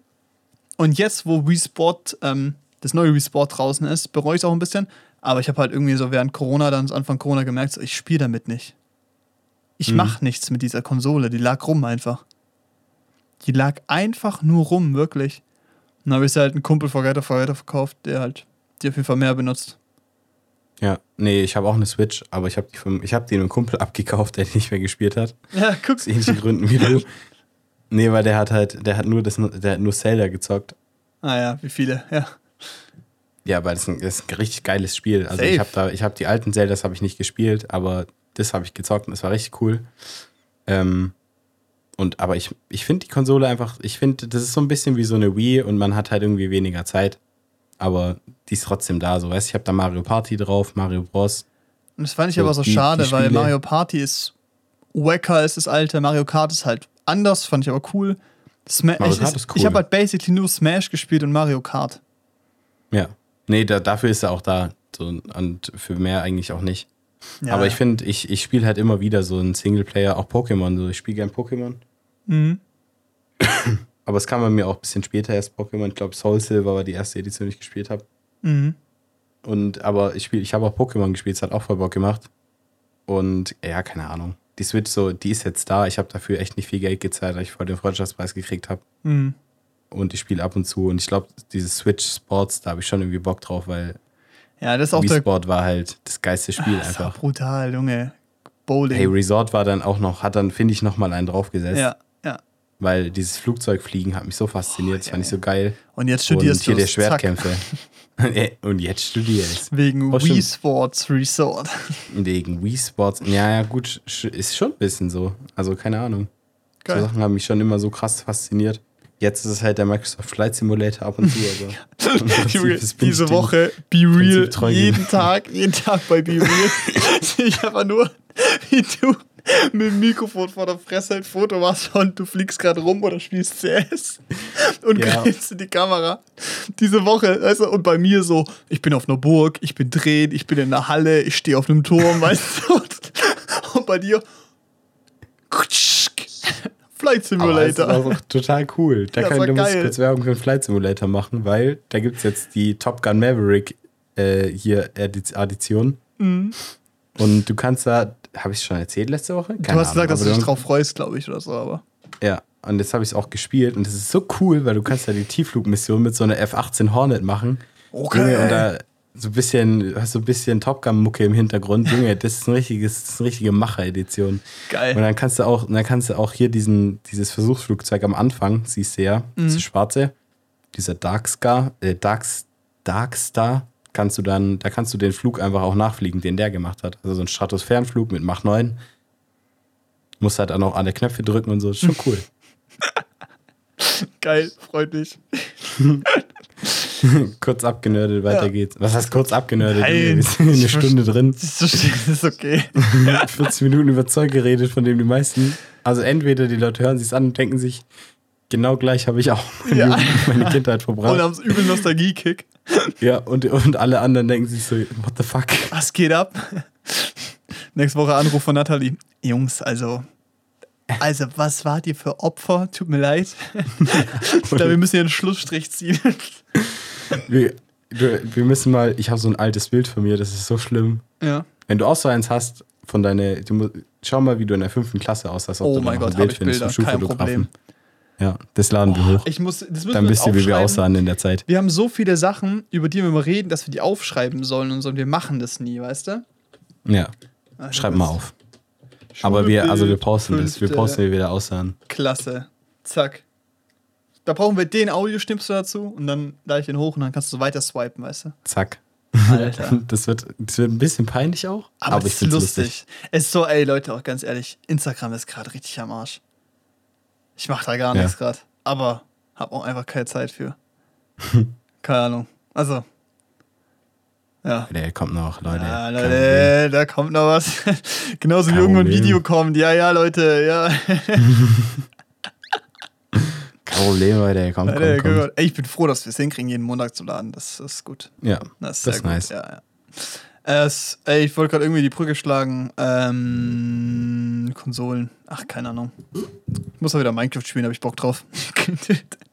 Und jetzt, wo Wii Sport, ähm, das neue Wii Sport draußen ist, bereue ich es auch ein bisschen. Aber ich habe halt irgendwie so während Corona, dann Anfang Corona gemerkt, so, ich spiele damit nicht. Ich Mhm. mach nichts mit dieser Konsole. Die lag rum einfach. Die lag einfach nur rum, wirklich. Und dann habe ich sie halt einen Kumpel vor Weiter verkauft, der halt die auf jeden Fall mehr benutzt. Ja, nee, ich habe auch eine Switch, aber ich habe die, vom- ich hab die einem Kumpel *laughs* abgekauft, der die nicht mehr gespielt hat. Ja, guck's. Aus ähnlichen Gründen wie du. Nee, weil der hat halt, der hat nur das, der hat nur Zelda gezockt. Ah ja, wie viele, ja. Ja, aber das ist ein, das ist ein richtig geiles Spiel. Also Safe. ich habe da, ich habe die alten Zeldas habe ich nicht gespielt, aber das habe ich gezockt und das war richtig cool. Ähm, und aber ich, ich finde die Konsole einfach, ich finde, das ist so ein bisschen wie so eine Wii und man hat halt irgendwie weniger Zeit. Aber die ist trotzdem da. So, weißt du, ich habe da Mario Party drauf, Mario Bros. Und das fand ich So, aber so die- schade, die weil Mario Party ist wacker als das alte. Mario Kart ist halt anders, fand ich aber cool. Sma Mario ich Kart ist cool. ich habe halt basically nur Smash gespielt und Mario Kart. Ja. Nee, da, dafür ist er auch da. So, und für mehr eigentlich auch nicht. Ja. Aber ich finde, ich, ich spiele halt immer wieder so einen Singleplayer, auch Pokémon. So, ich spiele gern Pokémon. Mhm. *coughs* Aber es kam bei mir auch ein bisschen später erst Pokémon. Ich glaube, Soul Silver war die erste Edition, die ich gespielt habe. Mhm. Und aber ich spiele, ich habe auch Pokémon gespielt, es hat auch voll Bock gemacht. Und ja, keine Ahnung. Die Switch so, die ist jetzt da. Ich habe dafür echt nicht viel Geld gezahlt, weil ich vor den Freundschaftspreis gekriegt habe. Mhm. Und ich spiele ab und zu. Und ich glaube, dieses Switch Sports, da habe ich schon irgendwie Bock drauf, weil Ja, das ist auch Wii. Sport war halt das geilste Spiel Das ist auch einfach. brutal, Junge. Bowling. Hey, Resort war dann auch noch, hat dann, finde ich, nochmal einen draufgesetzt. ja. Weil dieses Flugzeugfliegen hat mich so fasziniert, das fand ich so geil. Und jetzt studierst und hier du der Schwertkämpfe. *laughs* und jetzt studiere ich. Wegen Oh. Wii Sports Resort. *laughs* Wegen Wii Sports. Ja, ja, gut, ist schon ein bisschen so. Also keine Ahnung. So Geil. Sachen haben mich schon immer so krass fasziniert. Jetzt ist es halt der Microsoft Flight Simulator ab und zu, *laughs* Prinzip Junge, diese Woche Be Real, jeden Tag, jeden Tag bei Be Real. ich einfach nur, wie du *laughs* mit dem Mikrofon vor der Fresse ein Foto machst und du fliegst gerade rum oder spielst CS und Ja. greifst in die Kamera. Diese Woche, weißt du, und bei mir so, ich bin auf einer Burg, ich bin drehen, ich bin in einer Halle, ich stehe auf einem Turm, *laughs* weißt du, und, und bei dir Flight Aber es ist Simulator. auch total cool. Da Das kann musst geil. kurz Werbung für den Flight Simulator machen, weil da gibt es jetzt die Top Gun Maverick äh, hier Addition. Mhm. Und du kannst da, habe ich es schon erzählt letzte Woche? Du hast gesagt, dass du dich drauf freust, glaube ich, oder so, aber. Ja, und jetzt habe ich es auch gespielt und es ist so cool, weil du kannst ja die Tiefflugmission mit so einer F-18 Hornet machen. Okay. Junge, und da so ein bisschen, hast so ein bisschen Top Gun-Mucke im Hintergrund. Junge, *laughs* das ist ein richtiges, das ist eine richtige Macher-Edition. Geil. Und dann kannst du auch, dann kannst du auch hier diesen, dieses Versuchsflugzeug am Anfang, siehst du ja, Mhm. dieses schwarze, dieser Darkstar, äh, Darks, Darkstar, kannst du dann, da kannst du den Flug einfach auch nachfliegen, den der gemacht hat. Also so ein Stratosphärenflug mit Mach 9. Musst halt auch noch alle Knöpfe drücken und so. Ist schon cool. *laughs* Geil, freut mich. *laughs* kurz abgenördet, weiter Ja. geht's. Was heißt kurz abgenördet? Nein? Wir sind eine Stunde drin. Das *laughs* ist, so- das ist okay. 40 Minuten über Zeug geredet, von dem die meisten. Also entweder die Leute hören sich an und denken sich, genau gleich habe ich auch *laughs* meine, Ja. Jugend, meine Kindheit Und verbracht. haben so übel Nostalgie-Kick. Ja, und, und alle anderen denken sich so, what the fuck? Was geht ab? Nächste Woche Anruf von Nathalie. Jungs, also. Also, was wart ihr für Opfer? Tut mir leid. ich glaube, wir müssen hier einen Schlussstrich ziehen. Wir, wir müssen mal, ich habe so ein altes Bild von mir, das ist so schlimm. ja. Wenn du auch so eins hast, von deiner, du, schau mal, wie du in der fünften Klasse aussahst. Oh mein Gott, habe ich Bilder. Kein. Problem. Ja, das laden wir hoch. Ich muss, das müssen Dann wisst ihr, wie wir aussahen in der Zeit. Wir haben so viele Sachen, über die wir immer reden, dass wir die aufschreiben sollen und so, und wir machen das nie, weißt du? Ja, Also schreib mal auf. Aber wir, also wir posten das. Wir posten, wie wir da aussahen. Klasse. Zack. Da brauchen wir den Audioschnipsel dazu und dann lade ich den hoch und dann kannst du weiter swipen, weißt du? Zack. Alter. *laughs* Das wird, das wird ein bisschen peinlich auch. Aber, Aber, es ist lustig. lustig. Es ist so, ey Leute, auch ganz ehrlich, Instagram ist gerade richtig am Arsch. Ich mach da gar Ja. nichts gerade. Aber hab auch einfach keine Zeit für. *laughs* keine Ahnung. Also. Ja. Der kommt noch, Leute. Ja, Leute, da kommt noch was. *laughs* Genauso wie Kein irgendwann ein. Video kommt. Ja, ja, Leute, ja. *laughs* Kein Problem, Leute. Komm, Leute, komm, komm. Ey, ich bin froh, dass wir es hinkriegen, jeden Montag zu laden. Das ist gut. Ja, Das ist, Das ist gut. nice. Ja, ja. Es, ey, ich wollte gerade irgendwie die Brücke schlagen. Ähm, Konsolen. Ach, keine Ahnung. Ich muss mal wieder Minecraft spielen, habe ich Bock drauf.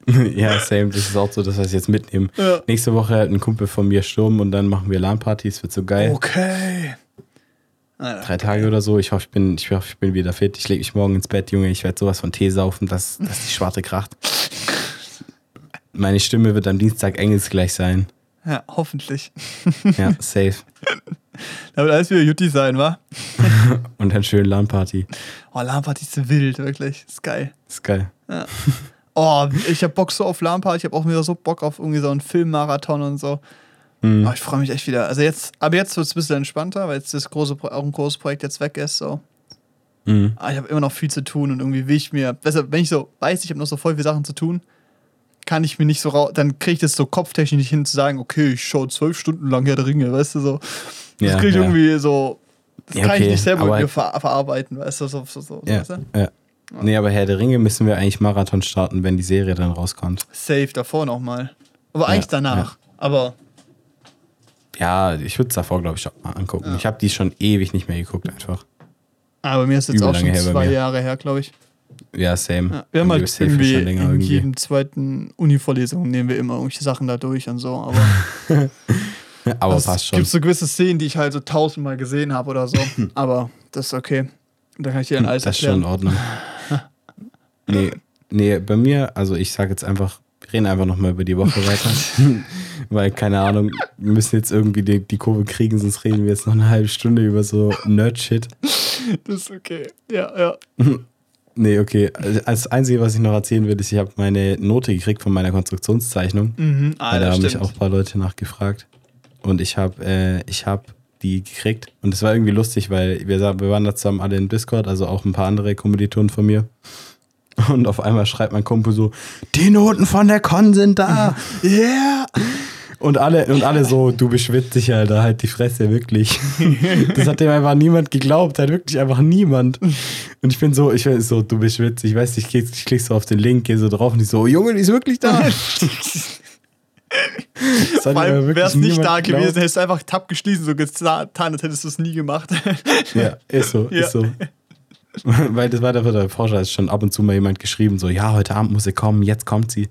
*laughs* ja, same. Das ist auch so, das, was ich jetzt mitnehme. Ja. Nächste Woche hat ein Kumpel von mir Sturm und dann machen wir LAN-Partys. Wird so geil. okay. Alter. Drei Tage oder so. Ich hoffe, ich bin, ich hoffe, ich bin wieder fit. Ich lege mich morgen ins Bett, Junge. Ich werde sowas von Tee saufen, dass, dass die Schwarte kracht. Meine Stimme wird am Dienstag engelsgleich sein. Ja, hoffentlich. Ja, safe. *laughs* Da wird alles wieder Jutti sein, wa? *laughs* Und dann schön LAN-Party. Oh, LAN-Party ist wild, wirklich. Ist geil. Ist geil. Oh, ich hab Bock so auf LAN-Party. Ich hab auch wieder so Bock auf irgendwie so einen Filmmarathon und so. Mhm. Oh, ich freue mich echt wieder. Also jetzt, aber jetzt wird es ein bisschen entspannter, weil jetzt das große, auch ein großes Projekt jetzt weg ist. So. Mhm. Aber ich habe immer noch viel zu tun und irgendwie will ich mir, deshalb, wenn ich so weiß, ich habe noch so voll viele Sachen zu tun, kann ich mir nicht so raus, dann kriege ich das so kopftechnisch nicht hin zu sagen, okay, ich schaue zwölf Stunden lang Herr der Ringe, weißt du so. Das Ja, kriege ich ja. irgendwie so, das Ja, kann ich nicht selber mit mir ver verarbeiten, weißt du, so, so, so Ja, weißt du? ja. Nee, aber Herr der Ringe müssen wir eigentlich Marathon starten, wenn die Serie dann rauskommt. Safe davor nochmal. Aber eigentlich danach. Aber Ja, ich würde es davor, glaube ich, auch mal angucken. Ich habe die schon ewig nicht mehr geguckt, einfach. aber mir ist jetzt Übel auch schon her zwei mir. Jahre her, glaube ich. Ja, same. Ja, wir haben halt irgendwie länger in irgendwie. jedem zweiten Uni-Vorlesung nehmen wir immer irgendwelche Sachen da durch und so. Aber *laughs* Aber es passt schon. gibt so gewisse Szenen, die ich halt so tausendmal gesehen habe oder so. *laughs* aber das ist okay. Da kann ich dir dann alles Das ist schon in. Ordnung. *laughs* nee, nee, bei mir, also ich sage jetzt einfach, wir reden einfach nochmal über die Woche weiter. Weil, keine Ahnung, wir müssen jetzt irgendwie die, die Kurve kriegen, sonst reden wir jetzt noch eine halbe Stunde über so Nerd-Shit. Das ist okay. Ja, ja. Nee, okay. Also, Das Einzige, was ich noch erzählen will, ist, ich habe meine Note gekriegt von meiner Konstruktionszeichnung. Mhm. Ah, Weil da haben mich stimmt. auch ein paar Leute nachgefragt. Und ich habe äh, ich hab die gekriegt. Und es war irgendwie lustig, weil wir, wir waren da zusammen alle in Discord, also auch ein paar andere Kommilitonen von mir. *laughs* Und auf einmal schreibt mein Kumpel so, die Noten von der Con sind da. *laughs* Yeah! Und alle, und alle so, du bist witzig, Alter, halt die Fresse, wirklich. *laughs* Das hat dem einfach niemand geglaubt, halt wirklich einfach niemand. Und ich bin so, ich bin so, du bist witzig, ich weiß nicht, ich, klick- ich klick so auf den Link, gehe so drauf und ich so, Junge, die ist wirklich da. *laughs* Vor allem wäre es nicht da gewesen, hättest du einfach Tab geschlossen, so getan, als hättest du es nie gemacht. Ja, ist so, Ja. ist so. *laughs* Weil das war der, der Forscher ist schon ab und zu mal jemand geschrieben, so, ja, heute Abend muss sie kommen, jetzt kommt sie.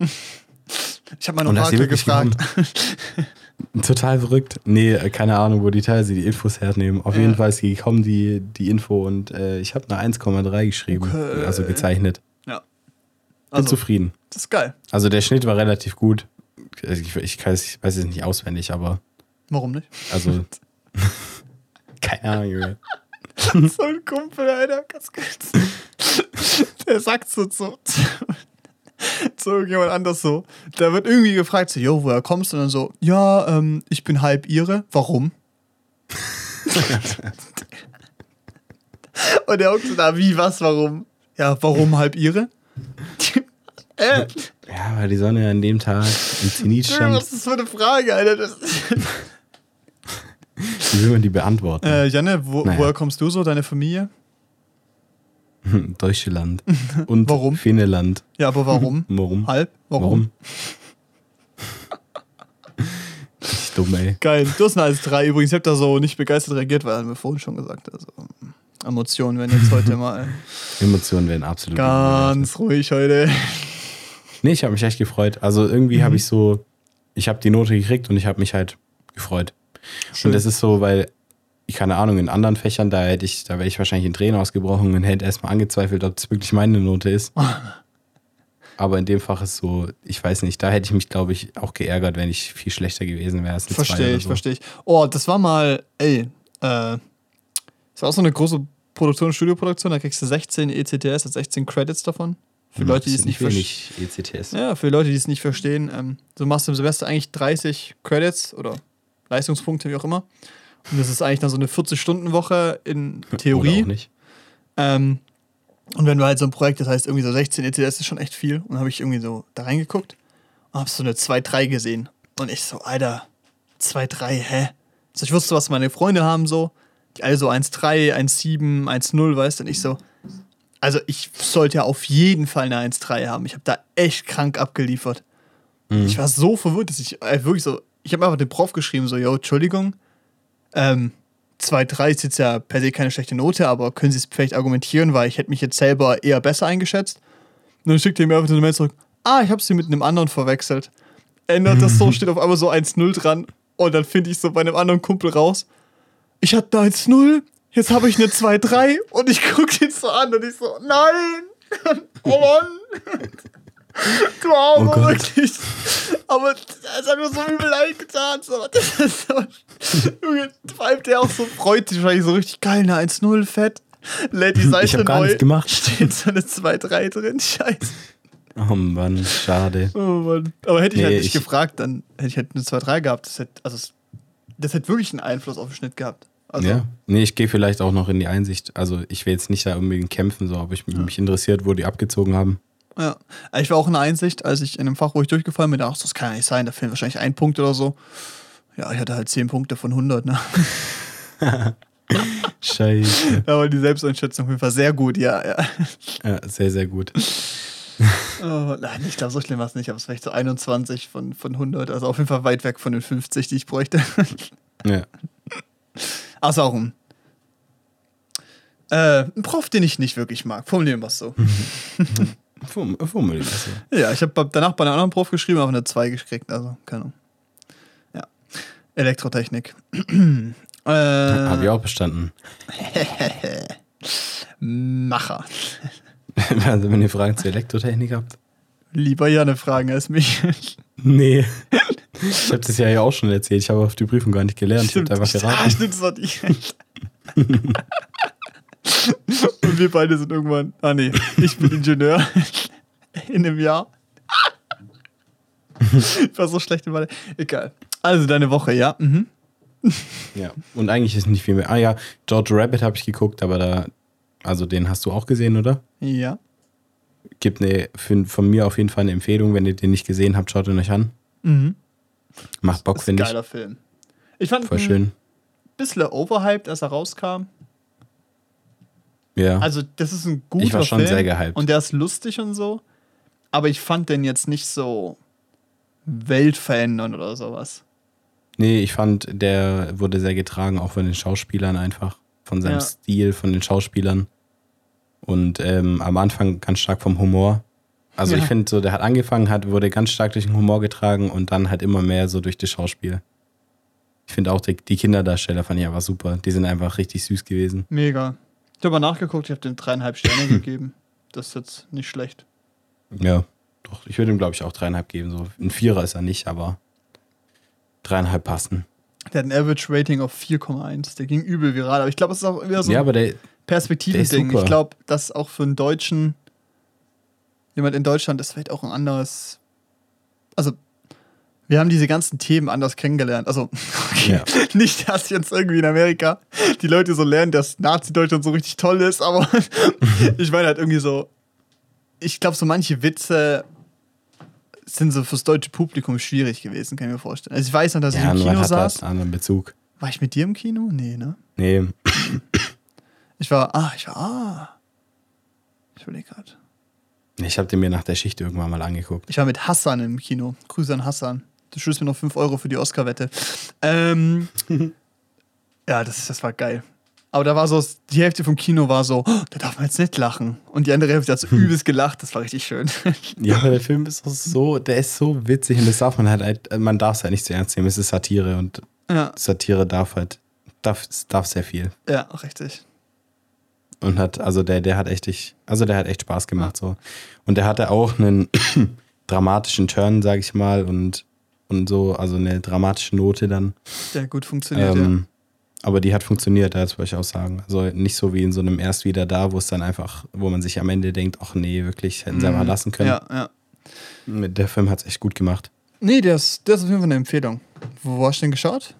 Ich habe meine Orakel gefragt. *laughs* Total verrückt. Nee, äh, keine Ahnung, wo die teilweise die Infos hernehmen. Auf Ja. jeden Fall ist die gekommen, die, die Info, und äh, ich habe eine 1,3 geschrieben, Okay. also gezeichnet. Ja. Bin Also, zufrieden. das ist geil. Also der Schnitt war relativ gut. Also Ich, ich, es- ich weiß es nicht auswendig, aber Warum nicht? also. *laughs* keine Ahnung, Junge. so ein Kumpel, Alter, ganz kurz. Der sagt so zu, *laughs* zu, irgendjemand anders so. Da wird irgendwie gefragt, so, jo, woher kommst du? Und dann so, ja, ähm, ich bin halb ihre. Warum? *laughs* Und der guckt so da, wie, was, warum? Ja, warum halb ihre? *laughs* äh, Ja, weil die Sonne an dem Tag im Zenit stand. was ist das für eine Frage, Alter? Wie will man die beantworten? äh, Janne, wo, Naja. woher kommst du so, deine Familie? *laughs* Deutschland. *laughs* Und Warum? Finnland. Ja, aber warum? *laughs* Warum? Halb? Warum? Richtig dumm, ey. Geil. Du hast eine als drei übrigens. Ich habe da so nicht begeistert reagiert, weil haben wir vorhin schon gesagt. Also Emotionen werden jetzt heute mal Emotionen werden absolut. ganz ruhig heute. Nee, ich habe mich echt gefreut. Also irgendwie Mhm. habe ich so, ich habe die Note gekriegt und ich habe mich halt gefreut. Schön. Und das ist so, weil, keine Ahnung, in anderen Fächern, da hätte ich, da wäre ich wahrscheinlich in Tränen ausgebrochen und hätte erstmal angezweifelt, ob das wirklich meine Note ist. *laughs* Aber in dem Fach ist so, ich weiß nicht, da hätte ich mich, glaube ich, auch geärgert, wenn ich viel schlechter gewesen wäre. Verstehe ich, so. verstehe ich. Oh, das war mal, ey, äh, das war auch so eine große Produktion, Studioproduktion, da kriegst du 16 ECTS, also 16 Credits davon. Für Leute, die es nicht verstehen. ECTS. Ja, für Leute, die es nicht verstehen, ähm, du machst im Semester eigentlich 30 Credits oder Leistungspunkte, wie auch immer. Und das ist eigentlich dann so eine 40-Stunden-Woche in Oder Theorie. auch nicht. Ähm, und wenn du halt so ein Projekt, das heißt irgendwie so 16 ECTS ist schon echt viel. Und dann habe ich irgendwie so da reingeguckt und habe so eine 2-3 gesehen. Und ich so, Alter, 2-3, hä? So, ich wusste, was meine Freunde haben so. Die alle so 1-3, 1-7, 1-0, weißt du? Und ich so, also ich sollte ja auf jeden Fall eine 1-3 haben. Ich habe da echt krank abgeliefert. Ich war so verwirrt, dass ich äh, wirklich so, ich habe einfach den Prof geschrieben, so, yo, Entschuldigung, ähm, 2-3 ist jetzt ja per se keine schlechte Note, aber können Sie es vielleicht argumentieren, weil ich hätte mich jetzt selber eher besser eingeschätzt. Und dann schickt er mir einfach eine Mail zurück, ah, ich habe sie mit einem anderen verwechselt. Ändert das so, *laughs* steht auf einmal so 1-0 dran und dann finde ich so bei einem anderen Kumpel raus, ich hatte eine 1-0, jetzt habe ich eine 2-3 und ich gucke ihn so an und ich so, nein, *laughs* oh Mann. *laughs* *laughs* Du Arme, Oh wirklich. Aber es hat mir so übel leid getan. *laughs* Junge, vor allem der auch so freut sich wahrscheinlich so richtig geil, eine 1-0, fett. Lädt die Seite Ich hab gar neu. nichts gemacht. Steht so eine 2-3 drin, scheiße. Oh Mann, schade. Oh Mann. Aber hätte ich Nee, halt nicht ich- gefragt, dann hätte ich halt eine 2-3 gehabt. Das hätte, also, das hätte wirklich einen Einfluss auf den Schnitt gehabt. Also, ja. Nee, ich gehe vielleicht auch noch in die Einsicht. Also ich will jetzt nicht da unbedingt kämpfen, so, aber ich mich interessiert, wo die abgezogen haben. Ja. Ich war auch in der Einsicht, als ich in einem Fach, wo ich durchgefallen bin, dachte, ach, das kann ja nicht sein, da fehlen wahrscheinlich ein Punkt oder so. Ja, ich hatte halt 10 Punkte von 100, ne? *laughs* Scheiße. Da war die Selbsteinschätzung auf jeden Fall sehr gut, ja, ja. Ja, sehr, sehr gut. *laughs* Oh, nein, ich glaube, so schlimm war es nicht, aber es war vielleicht so 21 von, von 100, also auf jeden Fall weit weg von den 50, die ich bräuchte. Ja. *laughs* Also auch ein, äh, ein Prof, den ich nicht wirklich mag. Formulieren wir es so. Form- Formulier das so. Ja, ich habe danach bei einem anderen Prof geschrieben, aber eine 2 gekriegt, also keine Ahnung. Ja. Elektrotechnik. *clears throat* äh, Hab ich auch bestanden. *laughs* Macher. *laughs* Also, wenn ihr Fragen zur Elektrotechnik habt. Lieber Janne fragen als mich. *laughs* Nee. Ich habe das ja ja auch schon erzählt. Ich habe auf die Prüfung gar nicht gelernt. Stimmt, ich habe einfach ah, geraten. stimmt, das war die. Und wir beide sind irgendwann. Ah, nee, ich bin Ingenieur. *laughs* In einem Jahr. Ich war so schlecht in Mathe. Egal. Also deine Woche, ja. Mhm. Ja. Und eigentlich ist nicht viel mehr. Ah ja, George Rabbit habe ich geguckt, aber da, also den hast du auch gesehen, oder? Ja. Gibt eine, von mir auf jeden Fall eine Empfehlung. Wenn ihr den nicht gesehen habt, schaut ihn euch an. Mhm. Macht Bock, finde ich. geiler Film. Ich fand Voll schön. ein bisschen overhyped, als er rauskam. Ja. Also, das ist ein guter Ich war schon Film. sehr gehypt. Und der ist lustig und so. Aber ich fand den jetzt nicht so weltverändernd oder sowas. Nee, ich fand, der wurde sehr getragen, auch von den Schauspielern einfach. Von seinem Ja. Stil, von den Schauspielern. Und ähm, am Anfang ganz stark vom Humor. Also Ja. ich finde, so, der hat angefangen, hat, wurde ganz stark durch den Humor getragen und dann halt immer mehr so durch das Schauspiel. Ich finde auch, die, die Kinderdarsteller fand ich einfach super. Die sind einfach richtig süß gewesen. Mega. Ich habe mal nachgeguckt, ich habe dem dreieinhalb Sterne *clears throat* gegeben. Das ist jetzt nicht schlecht. Ja, doch. Ich würde ihm, glaube ich, auch dreieinhalb geben. So ein Vierer ist er nicht, aber dreieinhalb passen. Der hat ein Average Rating auf 4,1. Der ging übel viral. Aber ich glaube, es ist auch wieder so ja, ein Perspektivending. Ich glaube, dass auch für einen Deutschen, jemand in Deutschland ist vielleicht auch ein anderes. Also, wir haben diese ganzen Themen anders kennengelernt. Also, *laughs* okay, Ja. nicht, dass jetzt irgendwie in Amerika die Leute so lernen, dass Nazi-Deutschland so richtig toll ist, aber *laughs* ich meine halt irgendwie so, ich glaube, so manche Witze sind so fürs deutsche Publikum schwierig gewesen, kann ich mir vorstellen. Also, ich weiß noch, dass ja, ich im Kino hat saß. halt einen anderen Bezug. War ich mit dir im Kino? Nee, ne? Nee, *clears throat* Ich war, ah, ich war, ah. Ich überlege gerade. ich habe den mir nach der Schicht irgendwann mal angeguckt. Ich war mit Hassan im Kino. Grüße an Hassan. Du schuldest mir noch 5 Euro für die Oscar-Wette. Ähm, *laughs* ja, das, das war geil. Aber da war so, die Hälfte vom Kino war so, oh, da darf man jetzt nicht lachen. Und die andere Hälfte hat so übelst gelacht. Das war richtig schön. *laughs* Ja, aber der Film ist auch so, der ist so witzig und das darf man halt, halt man darf es halt nicht zu ernst nehmen. Es ist Satire und ja, Satire darf halt, darf, darf sehr viel. ja, richtig. und hat, also der, der hat echt, ich- also der hat echt Spaß gemacht so. Und der hatte auch einen *clears throat* dramatischen Turn, sag ich mal, und, und so, also eine dramatische Note dann. Der gut funktioniert, Ähm, Aber die hat funktioniert, das wollte ich auch sagen. Also nicht so wie in so einem Erst wieder da, wo es dann einfach, wo man sich am Ende denkt, ach nee, wirklich, hätten sie ja. einfach lassen können. Ja, ja. Mit Der Film hat es echt gut gemacht. Nee, der ist, der ist auf jeden Fall eine Empfehlung. Wo hast du den geschaut?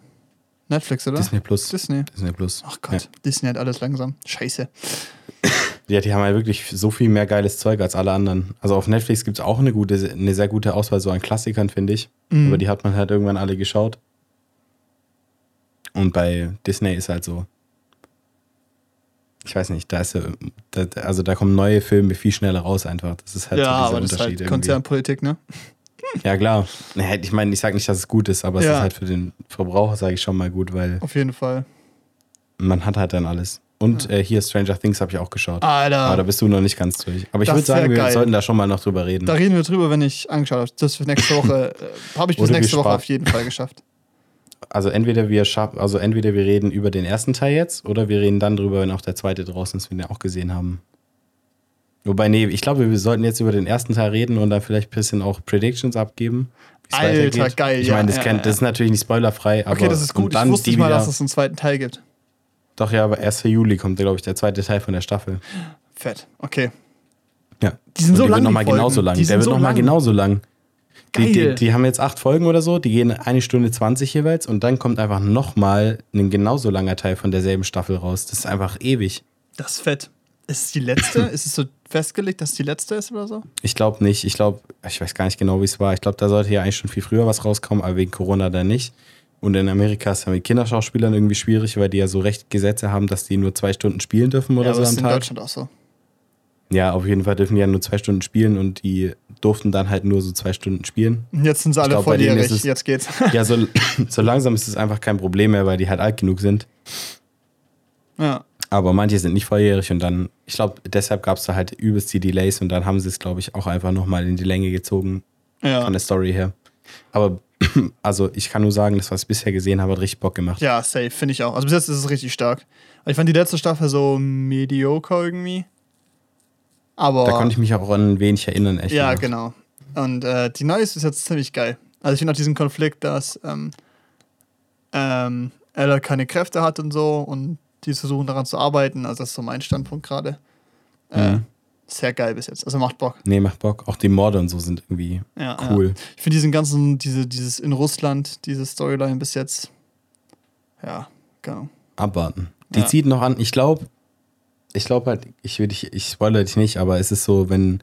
Netflix, oder? Disney Plus. Disney. Disney Plus. Ach Gott, Disney hat alles langsam. Scheiße. Ja, die haben halt wirklich so viel mehr geiles Zeug als alle anderen. Also auf Netflix gibt es auch eine gute, eine sehr gute Auswahl so an Klassikern, finde ich. Mhm. Aber die hat man halt irgendwann alle geschaut. Und bei Disney ist halt so. Ich weiß nicht, da ist ja, da, also da kommen neue Filme viel schneller raus einfach. Das ist halt ja, so dieser aber das ist Unterschied halt irgendwie. Konzernpolitik, ne? *laughs* Ja, klar. Ich meine, ich sage nicht, dass es gut ist, aber es Ja. ist halt für den Verbraucher, sage ich schon mal gut, weil Auf jeden Fall. man hat halt dann alles. Und äh, hier Stranger Things habe ich auch geschaut. Alter. Aber da bist du noch nicht ganz durch. Aber ich würde sagen, wir geil. sollten da schon mal noch drüber reden. Da reden wir drüber, wenn ich angeschaut habe. Das für nächste Woche *laughs* äh, habe ich bis Oder nächste Woche auf jeden Fall geschafft. Also entweder wir schaffen, also entweder wir reden über den ersten Teil jetzt oder wir reden dann drüber, wenn auch der zweite draußen ist, wenn wir den auch gesehen haben. Wobei, nee, ich glaube, wir sollten jetzt über den ersten Teil reden und dann vielleicht ein bisschen auch Predictions abgeben. Alter, weitergeht. geil, Ich meine, das, ja, ja. das ist natürlich nicht spoilerfrei, aber Okay, das ist gut. Ich wusste nicht mal, dass es einen zweiten Teil gibt. Doch, ja, aber 1. Juli kommt, glaube ich, der zweite Teil von der Staffel. Fett. Okay. Ja. Die sind und so der lang. wird nochmal Folgen. genauso lang. Die Der wird so nochmal genauso lang. Die, die, die haben jetzt acht Folgen oder so, die gehen eine Stunde 20 jeweils und dann kommt einfach nochmal ein genauso langer Teil von derselben Staffel raus. Das ist einfach ewig. Das ist fett. Ist es die letzte? ist es so festgelegt, dass es die letzte ist oder so? Ich glaube nicht. Ich glaube, ich weiß gar nicht genau, wie es war. Ich glaube, da sollte ja eigentlich schon viel früher was rauskommen, aber wegen Corona dann nicht. Und in Amerika ist es ja mit Kinderschauspielern irgendwie schwierig, weil die ja so recht Gesetze haben, dass die nur zwei Stunden spielen dürfen oder ja, so am ist in Tag. Deutschland auch so. Ja, auf jeden Fall dürfen die ja nur zwei Stunden spielen und die durften dann halt nur so zwei Stunden spielen. Jetzt sind sie alle glaub, volljährig. es- Jetzt geht's. *laughs* Ja, so, so langsam ist es einfach kein Problem mehr, weil die halt alt genug sind. ja. Aber manche sind nicht volljährig und dann, ich glaube, deshalb gab es da halt übelst die Delays und dann haben sie es, glaube ich, auch einfach nochmal in die Länge gezogen Ja. von der Story her. Aber *clears throat* also ich kann nur sagen, das, was ich bisher gesehen habe, hat richtig Bock gemacht. Ja, safe, finde ich auch. Also bis jetzt ist es richtig stark. Ich fand die letzte Staffel so mediocre irgendwie. Aber. Da konnte ich mich auch an wenig erinnern, echt. Ja, genau. Und äh, die neue ist jetzt ziemlich geil. Also ich finde auch diesen Konflikt, dass ähm, ähm, Ella keine Kräfte hat und so und die versuchen daran zu arbeiten. Also das ist so mein Standpunkt gerade. Äh, Mhm. Sehr geil bis jetzt. Also macht Bock. Nee, macht Bock. Auch die Morde und so sind irgendwie Ja, cool. Ja. Ich finde diesen ganzen, diese, dieses in Russland, diese Storyline bis jetzt. Ja, genau. Abwarten. Die zieht noch an. Ich glaube, ich glaube halt, ich will dich, ich spoilere dich nicht, aber es ist so, wenn,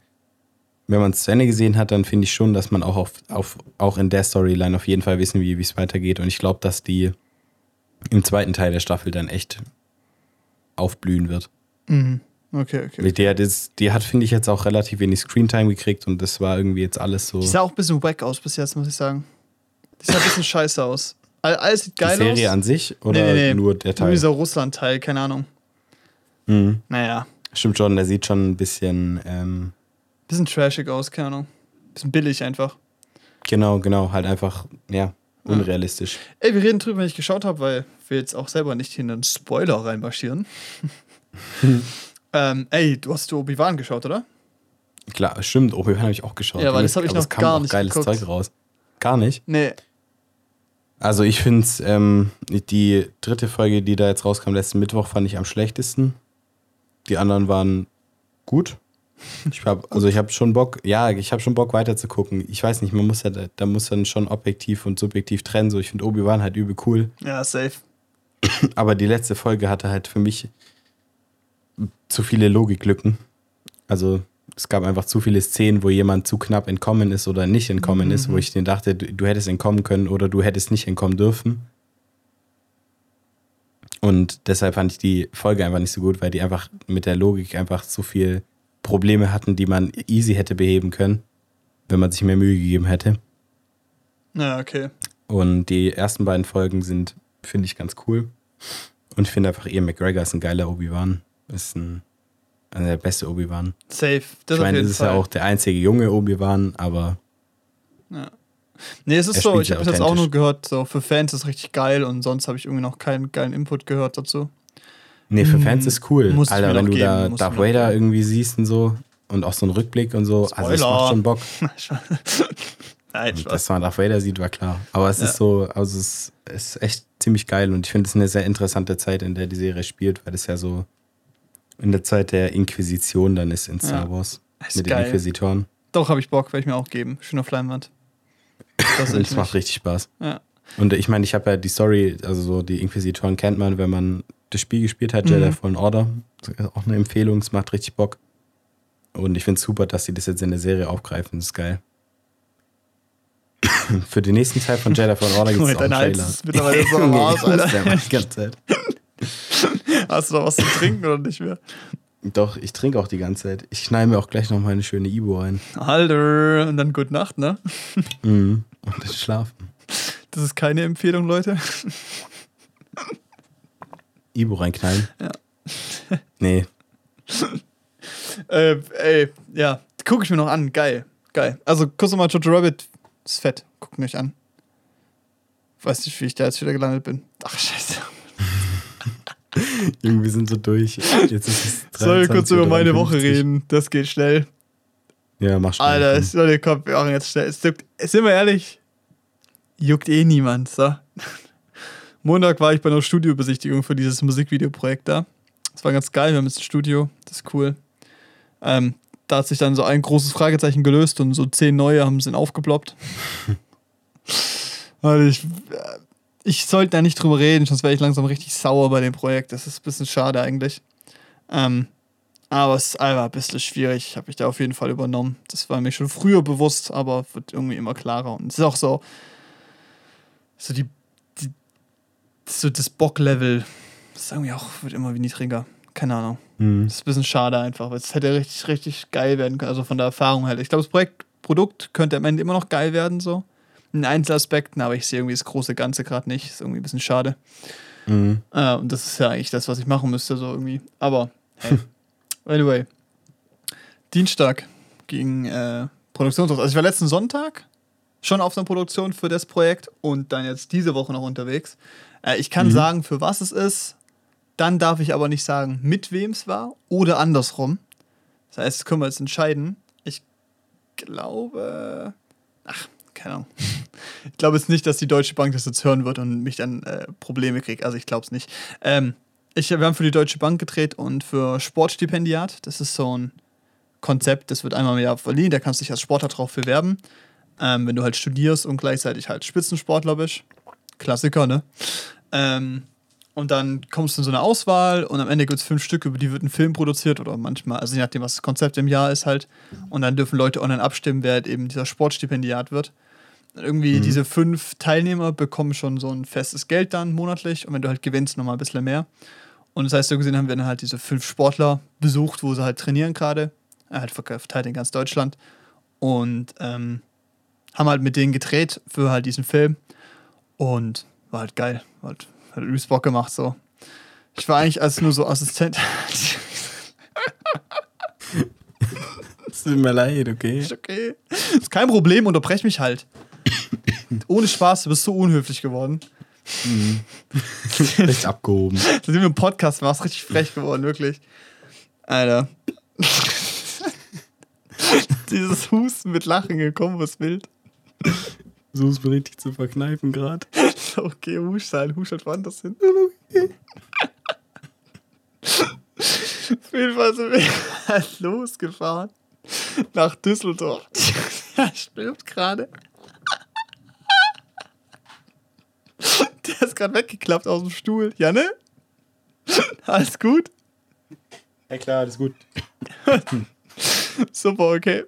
wenn man es zu Ende gesehen hat, dann finde ich schon, dass man auch auf, auf, auch in der Storyline auf jeden Fall wissen, wie es weitergeht. Und ich glaube, dass die im zweiten Teil der Staffel dann echt aufblühen wird. Mhm. Okay, okay. Die hat, jetzt- die hat finde ich, jetzt auch relativ wenig Screentime gekriegt und das war irgendwie jetzt alles so. Die sah auch ein bisschen wack aus bis jetzt, muss ich sagen. Die sah ein bisschen scheiße aus. All- Alles sieht Die geil Serie aus. an sich oder nur der Nur Teil? dieser Russland-Teil, keine Ahnung. Mhm. Naja, Stimmt schon, der sieht schon ein bisschen, ähm, bisschen trashig aus, keine Ahnung. Bisschen billig einfach. genau, genau, halt einfach, ja, unrealistisch. Ey, wir reden drüber, wenn ich geschaut habe, weil wir jetzt auch selber nicht in einen Spoiler reinmarschieren. *laughs* ähm, ey, du hast du Obi-Wan geschaut, oder? Klar, stimmt, Obi-Wan habe ich auch geschaut. Ja, aber das Aber hab ich es noch kam gar nicht geiles geguckt. Zeug raus. Gar nicht? Nee. Also ich finde ähm, die dritte Folge, die da jetzt rauskam, letzten Mittwoch, fand ich am schlechtesten. Die anderen waren gut. Ich hab, *laughs* also ich habe schon Bock, ja, ich habe schon Bock weiter zu gucken. Ich weiß nicht, man muss ja, da- da muss dann schon objektiv und subjektiv trennen. So, ich finde Obi-Wan halt übel cool. Ja, safe. *clears throat* Aber die letzte Folge hatte halt für mich zu viele Logiklücken. Also es gab einfach zu viele Szenen, wo jemand zu knapp entkommen ist oder nicht entkommen ist, wo ich den dachte, du, du hättest entkommen können oder du hättest nicht entkommen dürfen. Und deshalb fand ich die Folge einfach nicht so gut, weil die einfach mit der Logik einfach zu viel Probleme hatten, die man easy hätte beheben können, wenn man sich mehr Mühe gegeben hätte. Ja, okay. Und die ersten beiden Folgen sind, finde ich, ganz cool. Und ich finde einfach, Ian McGregor ist ein geiler Obi-Wan. Ist ein, also der beste Obi-Wan. Safe. Das Ich meine, es ist Fall. ja auch der einzige junge Obi-Wan, aber Nee, es ist so, ich habe jetzt auch nur gehört, so für Fans ist es richtig geil und sonst habe ich irgendwie noch keinen geilen Input gehört dazu. Nee, für Fans ist cool. Musst du Alter, wenn du geben, da Darth Vader irgendwie siehst und so und auch so einen Rückblick und so, also es Spoiler. macht schon Bock. *laughs* Nein, Spaß. Dass man Darth Vader sieht, war klar. Aber es Ja. ist so, also es ist echt ziemlich geil und ich finde es eine sehr interessante Zeit, in der die Serie spielt, weil es ja so in der Zeit der Inquisition dann ist in Star Ja. Wars. Ist mit den geil. Inquisitoren. Doch, habe ich Bock, werde ich mir auch geben. Schön auf Leinwand. Das *laughs* es macht richtig Spaß. Ja. Und ich meine, ich habe ja die Story, also so die Inquisitoren kennt man, wenn man das Spiel gespielt hat, Jedi Mhm. Fallen Order. Das ist auch eine Empfehlung, es macht richtig Bock. Und ich finde es super, dass sie das jetzt in der Serie aufgreifen, das ist geil. *coughs* Für den nächsten Teil von Jedi Fallen Order gibt es auch einen Trailer. ist mittlerweile so *laughs* muss Alter. ja mal die ganze Zeit. Hast du da was zu trinken oder nicht mehr? Doch, ich trinke auch die ganze Zeit. Ich schneide mir auch gleich noch mal eine schöne Ibo ein. Alter, und dann gute Nacht, ne? Mhm. Und dann schlafen. Das ist keine Empfehlung, Leute. Ibo reinknallen? Ja. Nee. *laughs* Äh, ey, ja, gucke ich mir noch an. Geil, geil. Also, kurz nochmal Jojo Rabbit ist fett. Guckt mich an. Weiß nicht, wie ich da jetzt wieder gelandet bin. Ach, scheiße. *laughs* Irgendwie sind so durch. Jetzt ist es Soll ich kurz über meine Woche 23:53. reden? Das geht schnell. Ja, mach schnell. Alter, es, Leute, komm, wir machen jetzt schnell. Es juckt, sind wir ehrlich, juckt eh niemand, so. *laughs* Montag war ich bei einer Studiobesichtigung für dieses Musikvideoprojekt da. Das war ganz geil, wir haben jetzt ein Studio, das ist cool. Ähm, da hat sich dann so ein großes Fragezeichen gelöst und so zehn neue haben sind aufgeploppt. *laughs* also ich, äh, ich sollte da nicht drüber reden, sonst wäre ich langsam richtig sauer bei dem Projekt. Das ist ein bisschen schade eigentlich. Ähm, aber es ist einfach ein bisschen schwierig. Ich habe mich da auf jeden Fall übernommen. Das war mir schon früher bewusst, aber wird irgendwie immer klarer. Und es ist auch so, so die, die so das Bocklevel, das ist irgendwie auch, wird immer wie niedriger. Keine Ahnung. Mhm. Das ist ein bisschen schade einfach, weil es hätte richtig, richtig geil werden können. Also von der Erfahrung halt. Ich glaube, das Projekt, Produkt könnte am Ende immer noch geil werden, so. In Einzelaspekten, aber ich sehe irgendwie das große Ganze gerade nicht. Ist irgendwie ein bisschen schade. Mhm. Äh, und das ist ja eigentlich das, was ich machen müsste, so irgendwie. Aber, hey. *laughs* anyway. Dienstag ging äh, Produktionshaus. Also ich war letzten Sonntag schon auf einer Produktion für das Projekt und dann jetzt diese Woche noch unterwegs. Äh, ich kann Mhm. sagen, für was es ist. Dann darf ich aber nicht sagen, mit wem es war oder andersrum. Das heißt, das können wir jetzt entscheiden. Ich glaube. Ach, keine Ahnung. *laughs* Ich glaube jetzt nicht, dass die Deutsche Bank das jetzt hören wird und mich dann äh, Probleme kriegt. Also ich glaube es nicht. Ähm, ich, wir haben für die Deutsche Bank gedreht und für Sportstipendiat. Das ist so ein Konzept, das wird einmal im Jahr verliehen. Da kannst du dich als Sportler drauf bewerben. Ähm, wenn du halt studierst und gleichzeitig halt Spitzensportler bist. Klassiker, ne? Ähm, und dann kommst du in so eine Auswahl und am Ende gibt es fünf Stück, über die wird ein Film produziert oder manchmal, also je nachdem, was das Konzept im Jahr ist halt. Und dann dürfen Leute online abstimmen, wer halt eben dieser Sportstipendiat wird. Irgendwie diese fünf Teilnehmer bekommen schon so ein festes Geld dann monatlich und wenn du halt gewinnst, nochmal ein bisschen mehr. Und das heißt, so gesehen haben wir dann halt diese fünf Sportler besucht, wo sie halt trainieren gerade. Er halt verteilt in ganz Deutschland. Und ähm, haben halt mit denen gedreht für halt diesen Film. Und war halt geil. Halt, hat übelst Bock gemacht so. Ich war eigentlich als nur so Assistent. *laughs* Es tut mir leid, okay? ist okay. Ist kein Problem, unterbrech mich halt. Ohne Spaß, du bist so unhöflich geworden. *laughs* Recht abgehoben. *laughs* Seitdem wir im Podcast ist richtig frech geworden, wirklich. Alter. *laughs* Dieses Husten mit Lachen gekommen, was wild. So ist mir richtig zu verkneifen gerade. Okay, husch sein, husch halt woanders hin. Auf jeden Fall sind wir halt losgefahren nach Düsseldorf. Er stirbt gerade. *laughs* Der ist gerade weggeklappt aus dem Stuhl. Janne? *laughs* Alles gut? Ja klar, alles gut. *laughs* Super, okay.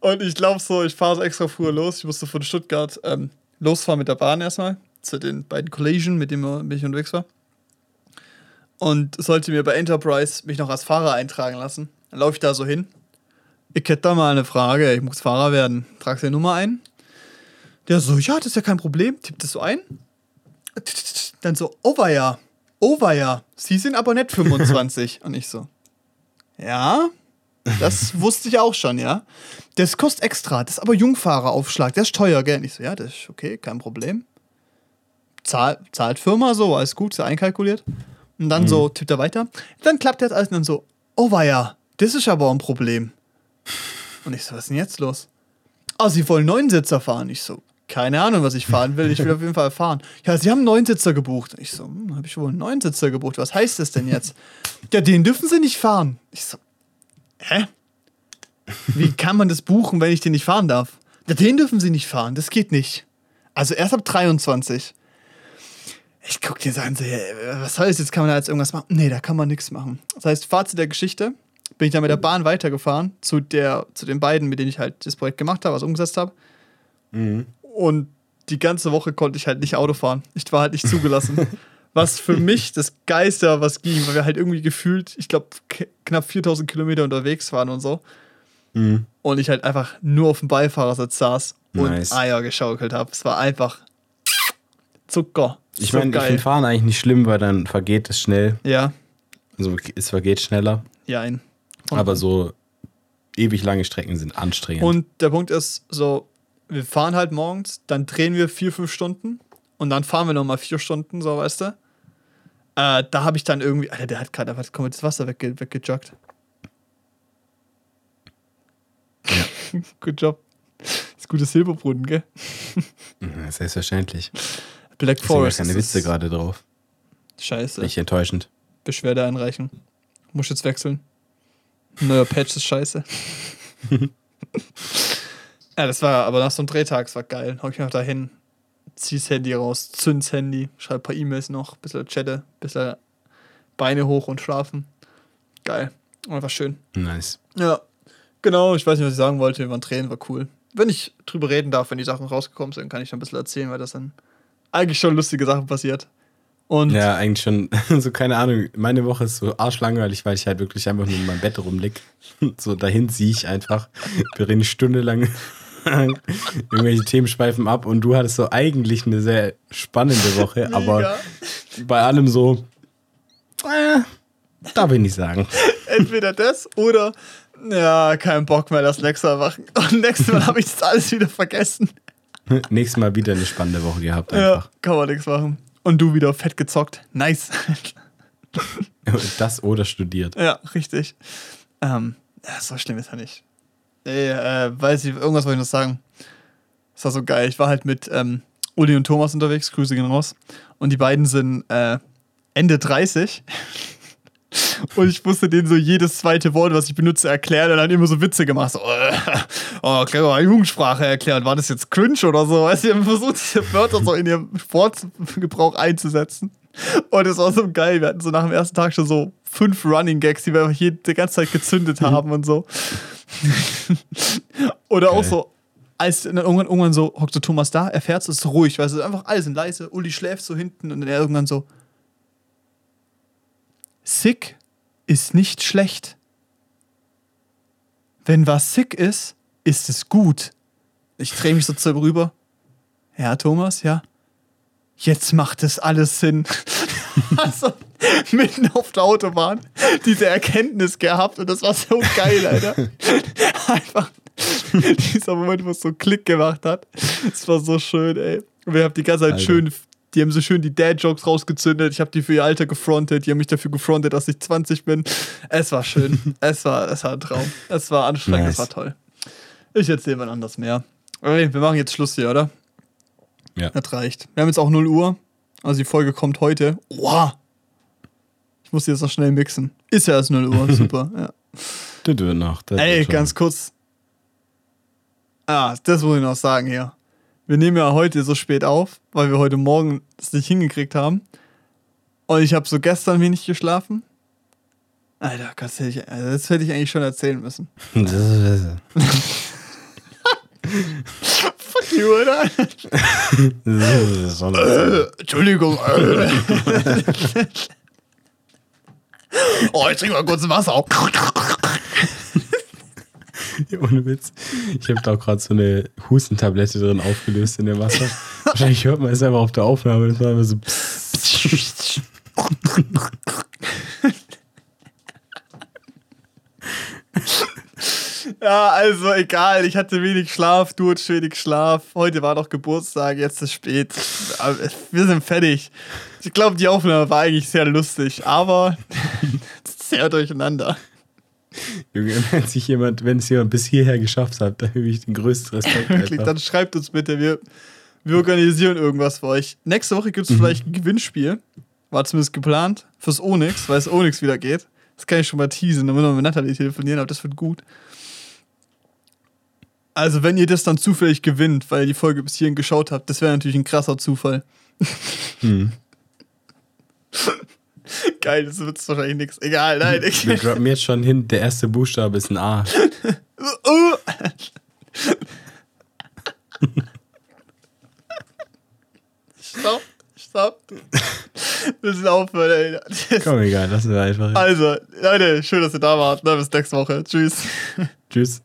Und ich glaube so, ich fahre so extra früher los. Ich musste von Stuttgart ähm, losfahren mit der Bahn erstmal zu den beiden Collision, mit denen ich unterwegs war. Und sollte mir bei Enterprise mich noch als Fahrer eintragen lassen. Dann laufe ich da so hin. Ich hätte da mal eine Frage. Ich muss Fahrer werden. Tragst du die Nummer ein? Der so, ja, das ist ja kein Problem. Tippt das so ein. Dann so, oh ja, oh ja. Sie sind aber nicht 25. *laughs* Und ich so, ja, das wusste ich auch schon, ja. Das kostet extra. Das ist aber Jungfahreraufschlag. Der ist teuer, gell? Und ich so, ja, das ist okay, kein Problem. Zahl, zahlt Firma so, alles gut, ist ja einkalkuliert. Und dann so tippt er weiter. Dann klappt das alles und dann so, oh ja, das ist aber ein Problem. Und ich so, was ist denn jetzt los? Ah, sie wollen Neunsitzer fahren. Ich so, keine Ahnung, was ich fahren will. Ich will auf jeden Fall fahren. Ja, sie haben einen Neunsitzer gebucht. Ich so, hm, habe ich wohl einen Neunsitzer gebucht. Was heißt das denn jetzt? ja, den dürfen sie nicht fahren. Ich so, hä? Wie kann man das buchen, wenn ich den nicht fahren darf? Ja, den dürfen sie nicht fahren. Das geht nicht. Also erst ab 23. Ich guck dir an, so, was soll das jetzt? Kann man da jetzt irgendwas machen? Nee, da kann man nichts machen. Das heißt, Fazit der Geschichte, bin ich dann mit der Bahn weitergefahren zu, der, zu den beiden, mit denen ich halt das Projekt gemacht habe, was umgesetzt habe. Und die ganze Woche konnte ich halt nicht Auto fahren. Ich war halt nicht zugelassen. *laughs* was für mich das Geiste war, was ging, weil wir halt irgendwie gefühlt, ich glaube, knapp 4000 Kilometer unterwegs waren und so. Mhm. Und ich halt einfach nur auf dem Beifahrersitz saß und Nice. Eier geschaukelt habe. Es war einfach Zucker. Ich So meine, ich finde Fahren eigentlich nicht schlimm, weil dann vergeht es schnell. Ja, Also es vergeht schneller. ja, ein. Und- Aber so ewig lange Strecken sind anstrengend. Und der Punkt ist so, wir fahren halt morgens, dann drehen wir vier, fünf Stunden und dann fahren wir nochmal vier Stunden, so weißt du. Äh, da habe ich dann irgendwie, Alter, der hat gerade einfach das Wasser wegge weggejoggt. *laughs* Good job. ist gutes Silberbrunnen, gell? Mhm, Selbstverständlich. Black Forest. keine ist Witze gerade drauf. Scheiße. Nicht enttäuschend. Beschwerde einreichen. Muss jetzt wechseln. Neuer Patch ist scheiße. *laughs* ja, das war aber nach so einem Drehtag, das war geil. Hock ich mich noch dahin, zieh's Handy raus, zünd's Handy, schreib ein paar E-Mails noch, bisschen chatte, bisschen Beine hoch und schlafen. Geil. Einfach schön. Nice. Ja, genau. Ich weiß nicht, was ich sagen wollte. Wir waren Tränen, war cool. Wenn ich drüber reden darf, wenn die Sachen rausgekommen sind, kann ich schon ein bisschen erzählen, weil das dann eigentlich schon lustige Sachen passiert. Und Ja, eigentlich schon, *laughs* so keine Ahnung. Meine Woche ist so arschlangweilig, weil ich halt wirklich einfach nur in meinem Bett rumlieg. *laughs* So dahin ziehe ich einfach, wir reden stundenlang *laughs* irgendwelche Themen schweifen ab und du hattest so eigentlich eine sehr spannende Woche, *laughs* aber Mega. bei allem so, äh, darf ich nicht sagen. *laughs* entweder das oder ja, kein Bock mehr, das nächste Mal machen. Und nächstes Mal habe ich das alles wieder vergessen. Nächstes Mal wieder eine spannende Woche gehabt Ja, einfach. kann man nichts machen. Und du wieder fett gezockt. Nice. Das oder studiert. ja, richtig. Ähm, ja, so schlimm ist er nicht. Ey, äh, weiß ich, irgendwas wollte ich noch sagen. Das war so geil. Ich war halt mit ähm, Uli und Thomas unterwegs, Grüße gehen raus. Und die beiden sind äh, Ende 30. *laughs* Und ich musste denen so jedes zweite Wort, was ich benutze, erklären und dann immer so Witze gemacht. So, äh, oh, clever Jugendsprache erklären. War das jetzt cringe oder so? Weißt du, ich habe versucht, diese Wörter so in ihrem Wortgebrauch einzusetzen. Und es war so geil. Wir hatten so nach dem ersten Tag schon so fünf Running Gags, die wir jede, die ganze Zeit gezündet haben und so. *laughs* oder auch Geil. so, als dann irgendwann, irgendwann so, hockt so Thomas da, er fährt, es ist ruhig, weißt du, einfach alle sind leise, Uli schläft so hinten und dann er irgendwann so, sick ist nicht schlecht. Wenn was sick ist, ist es gut. Ich drehe mich so zu rüber. Ja, Thomas, ja. Jetzt macht es alles Sinn. *laughs* also, mitten auf der Autobahn diese Erkenntnis gehabt und das war so geil, Alter. *laughs* Einfach dieser Moment, wo es so Klick gemacht hat. Es war so schön, ey. Und wir haben die ganze Zeit Alter. schön, die haben so schön die Dad-Jokes rausgezündet. Ich habe die für ihr Alter gefrontet. Die haben mich dafür gefrontet, dass ich 20 bin. Es war schön. *laughs* es, war, es war ein Traum. Es war anstrengend, es Nice. war toll. Ich erzähle mal anders mehr. Okay, wir machen jetzt Schluss hier, oder? Ja. Das reicht. Wir haben jetzt auch 0 Uhr. Also die Folge kommt heute. Wow. Ich muss die jetzt noch schnell mixen. Ist ja erst 0 Uhr. *laughs* Super. Ja. Das wird noch. Das Ey, schon. ganz kurz. Ah, das muss ich noch sagen hier. Wir nehmen ja heute so spät auf, weil wir heute Morgen es nicht hingekriegt haben. Und ich habe so gestern wenig geschlafen. Alter, das hätte, ich, also das hätte ich eigentlich schon erzählen müssen. *laughs* Fuck you, oder? Äh, Entschuldigung. äh. oh, ich trinke mal kurz Wasser. Ohne Witz. Ich habe da auch gerade so eine Hustentablette drin aufgelöst in dem Wasser. Wahrscheinlich hört man es einfach auf der Aufnahme. Das war einfach so. *laughs* Ja, also egal, ich hatte wenig Schlaf, du hattest wenig Schlaf. Heute war doch Geburtstag, jetzt ist es spät. Wir sind fertig. Ich glaube, die Aufnahme war eigentlich sehr lustig, aber *laughs* sehr durcheinander. Junge, *laughs* wenn sich jemand, wenn es jemand bis hierher geschafft hat, dann habe ich den größten Respekt. *laughs* Wirklich, einfach. dann schreibt uns bitte, wir, wir organisieren irgendwas für euch. Nächste Woche gibt es vielleicht ein Gewinnspiel. War zumindest geplant. Fürs Onyx, weil es Onyx wieder geht. Das kann ich schon mal teasen, dann müssen wir mit Natalie telefonieren, aber das wird gut. Also, wenn ihr das dann zufällig gewinnt, weil ihr die Folge bis hierhin geschaut habt, das wäre natürlich ein krasser Zufall. Hm. *laughs* Geil, das wird wahrscheinlich nichts. Egal, nein. Ich, Wir droppen jetzt schon hin, der erste Buchstabe ist ein A. Uh. stopp, stopp. Wir müssen aufhören, ey. Komm, egal, lassen wir einfach. Also, Leute, schön, dass ihr da wart. Na, bis nächste Woche. Tschüss. Tschüss.